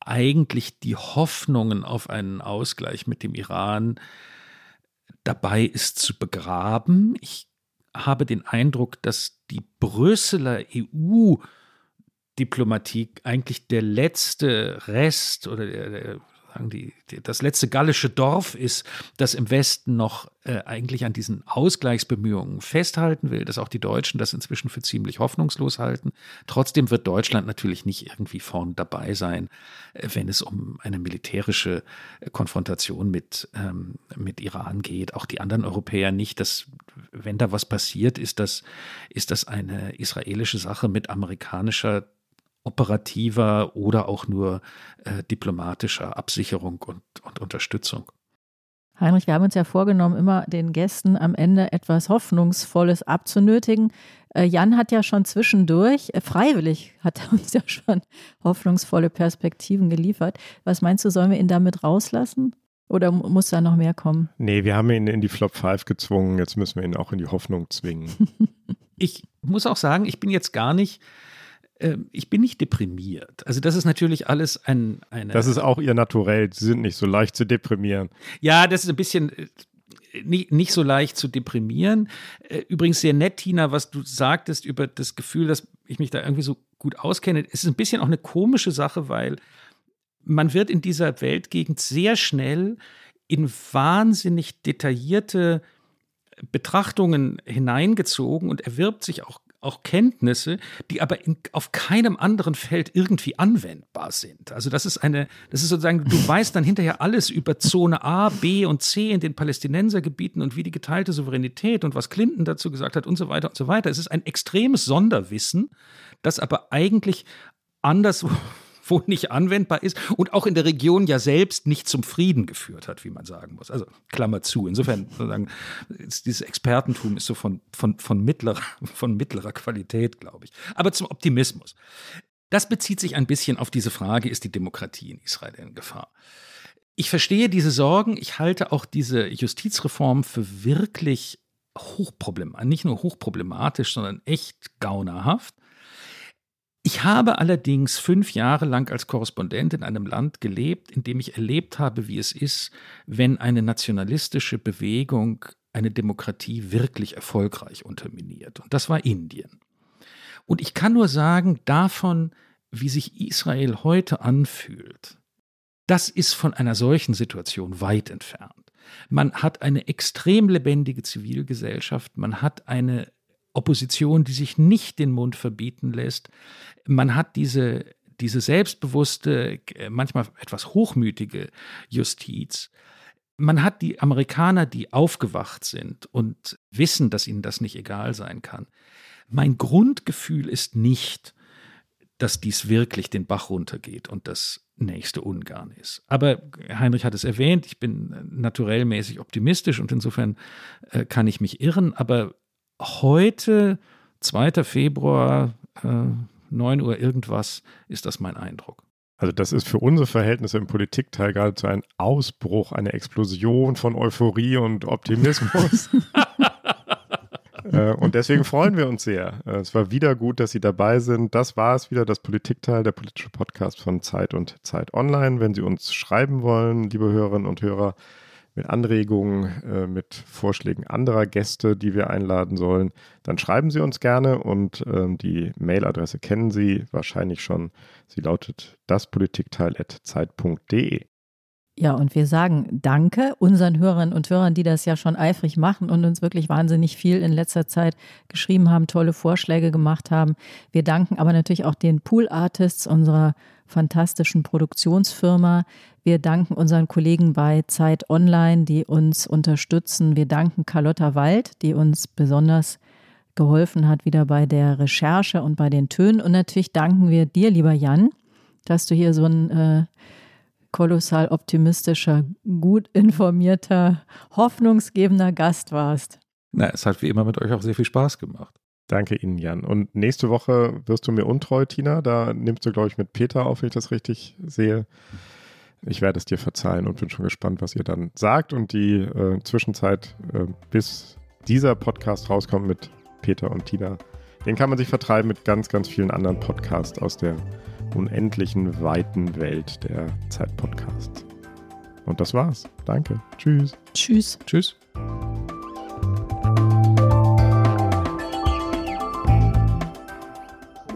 eigentlich die Hoffnungen auf einen Ausgleich mit dem Iran dabei ist zu begraben. Ich habe den Eindruck, dass die Brüsseler EU-Diplomatie eigentlich der letzte Rest oder der, sagen die, das letzte gallische Dorf ist, das im Westen noch äh, eigentlich an diesen Ausgleichsbemühungen festhalten will, dass auch die Deutschen das inzwischen für ziemlich hoffnungslos halten. Trotzdem wird Deutschland natürlich nicht irgendwie vorn dabei sein, äh, wenn es um eine militärische äh, Konfrontation mit, ähm, mit Iran geht. Auch die anderen Europäer nicht. Dass, wenn da was passiert, ist das, ist das eine israelische Sache mit amerikanischer operativer oder auch nur äh, diplomatischer Absicherung und, und Unterstützung. Heinrich, wir haben uns ja vorgenommen, immer den Gästen am Ende etwas Hoffnungsvolles abzunötigen. Äh, Jan hat ja schon zwischendurch, äh, freiwillig hat er *laughs* uns ja schon hoffnungsvolle Perspektiven geliefert. Was meinst du, sollen wir ihn damit rauslassen? Oder muss da noch mehr kommen? Nee, wir haben ihn in die Flop 5 gezwungen. Jetzt müssen wir ihn auch in die Hoffnung zwingen. *laughs* ich muss auch sagen, ich bin jetzt gar nicht ich bin nicht deprimiert. Also das ist natürlich alles ein, eine. Das ist auch ihr Naturell. Sie sind nicht so leicht zu deprimieren. Ja, das ist ein bisschen äh, nicht, nicht so leicht zu deprimieren. Äh, übrigens sehr nett, Tina, was du sagtest über das Gefühl, dass ich mich da irgendwie so gut auskenne. Es ist ein bisschen auch eine komische Sache, weil man wird in dieser Weltgegend sehr schnell in wahnsinnig detaillierte Betrachtungen hineingezogen und erwirbt sich auch auch Kenntnisse, die aber in, auf keinem anderen Feld irgendwie anwendbar sind. Also das ist eine, das ist sozusagen, du weißt dann hinterher alles über Zone A, B und C in den Palästinensergebieten und wie die geteilte Souveränität und was Clinton dazu gesagt hat und so weiter und so weiter. Es ist ein extremes Sonderwissen, das aber eigentlich anderswo wohl nicht anwendbar ist und auch in der Region ja selbst nicht zum Frieden geführt hat, wie man sagen muss. Also Klammer zu. Insofern sozusagen, dieses Expertentum ist so von, von, von, mittlerer, von mittlerer Qualität, glaube ich. Aber zum Optimismus. Das bezieht sich ein bisschen auf diese Frage, ist die Demokratie in Israel in Gefahr? Ich verstehe diese Sorgen. Ich halte auch diese Justizreform für wirklich hochproblematisch, nicht nur hochproblematisch, sondern echt gaunerhaft. Ich habe allerdings fünf Jahre lang als Korrespondent in einem Land gelebt, in dem ich erlebt habe, wie es ist, wenn eine nationalistische Bewegung eine Demokratie wirklich erfolgreich unterminiert. Und das war Indien. Und ich kann nur sagen, davon, wie sich Israel heute anfühlt, das ist von einer solchen Situation weit entfernt. Man hat eine extrem lebendige Zivilgesellschaft, man hat eine Opposition, die sich nicht den Mund verbieten lässt. Man hat diese, diese selbstbewusste, manchmal etwas hochmütige Justiz. Man hat die Amerikaner, die aufgewacht sind und wissen, dass ihnen das nicht egal sein kann. Mein Grundgefühl ist nicht, dass dies wirklich den Bach runtergeht und das nächste Ungarn ist. Aber Heinrich hat es erwähnt, ich bin naturell mäßig optimistisch und insofern äh, kann ich mich irren. Aber heute, 2. Februar, äh, 9 Uhr irgendwas, ist das mein Eindruck. Also das ist für unsere Verhältnisse im Politikteil geradezu ein Ausbruch, eine Explosion von Euphorie und Optimismus. *laughs* Äh, und deswegen freuen wir uns sehr. Äh, es war wieder gut, dass Sie dabei sind. Das war es wieder, das Politikteil, der politische Podcast von Zeit und Zeit Online. Wenn Sie uns schreiben wollen, liebe Hörerinnen und Hörer, mit Anregungen, äh, mit Vorschlägen anderer Gäste, die wir einladen sollen, dann schreiben Sie uns gerne und ähm, die Mailadresse kennen Sie wahrscheinlich schon. Sie lautet daspolitikteil.zeit.de. Ja, und wir sagen Danke unseren Hörern und Hörern, die das ja schon eifrig machen und uns wirklich wahnsinnig viel in letzter Zeit geschrieben haben, tolle Vorschläge gemacht haben. Wir danken aber natürlich auch den Pool Artists unserer fantastischen Produktionsfirma. Wir danken unseren Kollegen bei Zeit Online, die uns unterstützen. Wir danken Carlotta Wald, die uns besonders geholfen hat, wieder bei der Recherche und bei den Tönen. Und natürlich danken wir dir, lieber Jan, dass du hier so ein äh, kolossal optimistischer, gut informierter, hoffnungsgebender Gast warst. Na, es hat wie immer mit euch auch sehr viel Spaß gemacht. Danke Ihnen, Jan. Und nächste Woche wirst du mir untreu, Tina. Da nimmst du, glaube ich, mit Peter auf, wenn ich das richtig sehe. Ich werde es dir verzeihen und bin schon gespannt, was ihr dann sagt. Und die äh, Zwischenzeit, äh, bis dieser Podcast rauskommt mit Peter und Tina, den kann man sich vertreiben mit ganz, ganz vielen anderen Podcasts aus der unendlichen, weiten Welt der Zeit-Podcasts. Und das war's. Danke. Tschüss. Tschüss. Tschüss.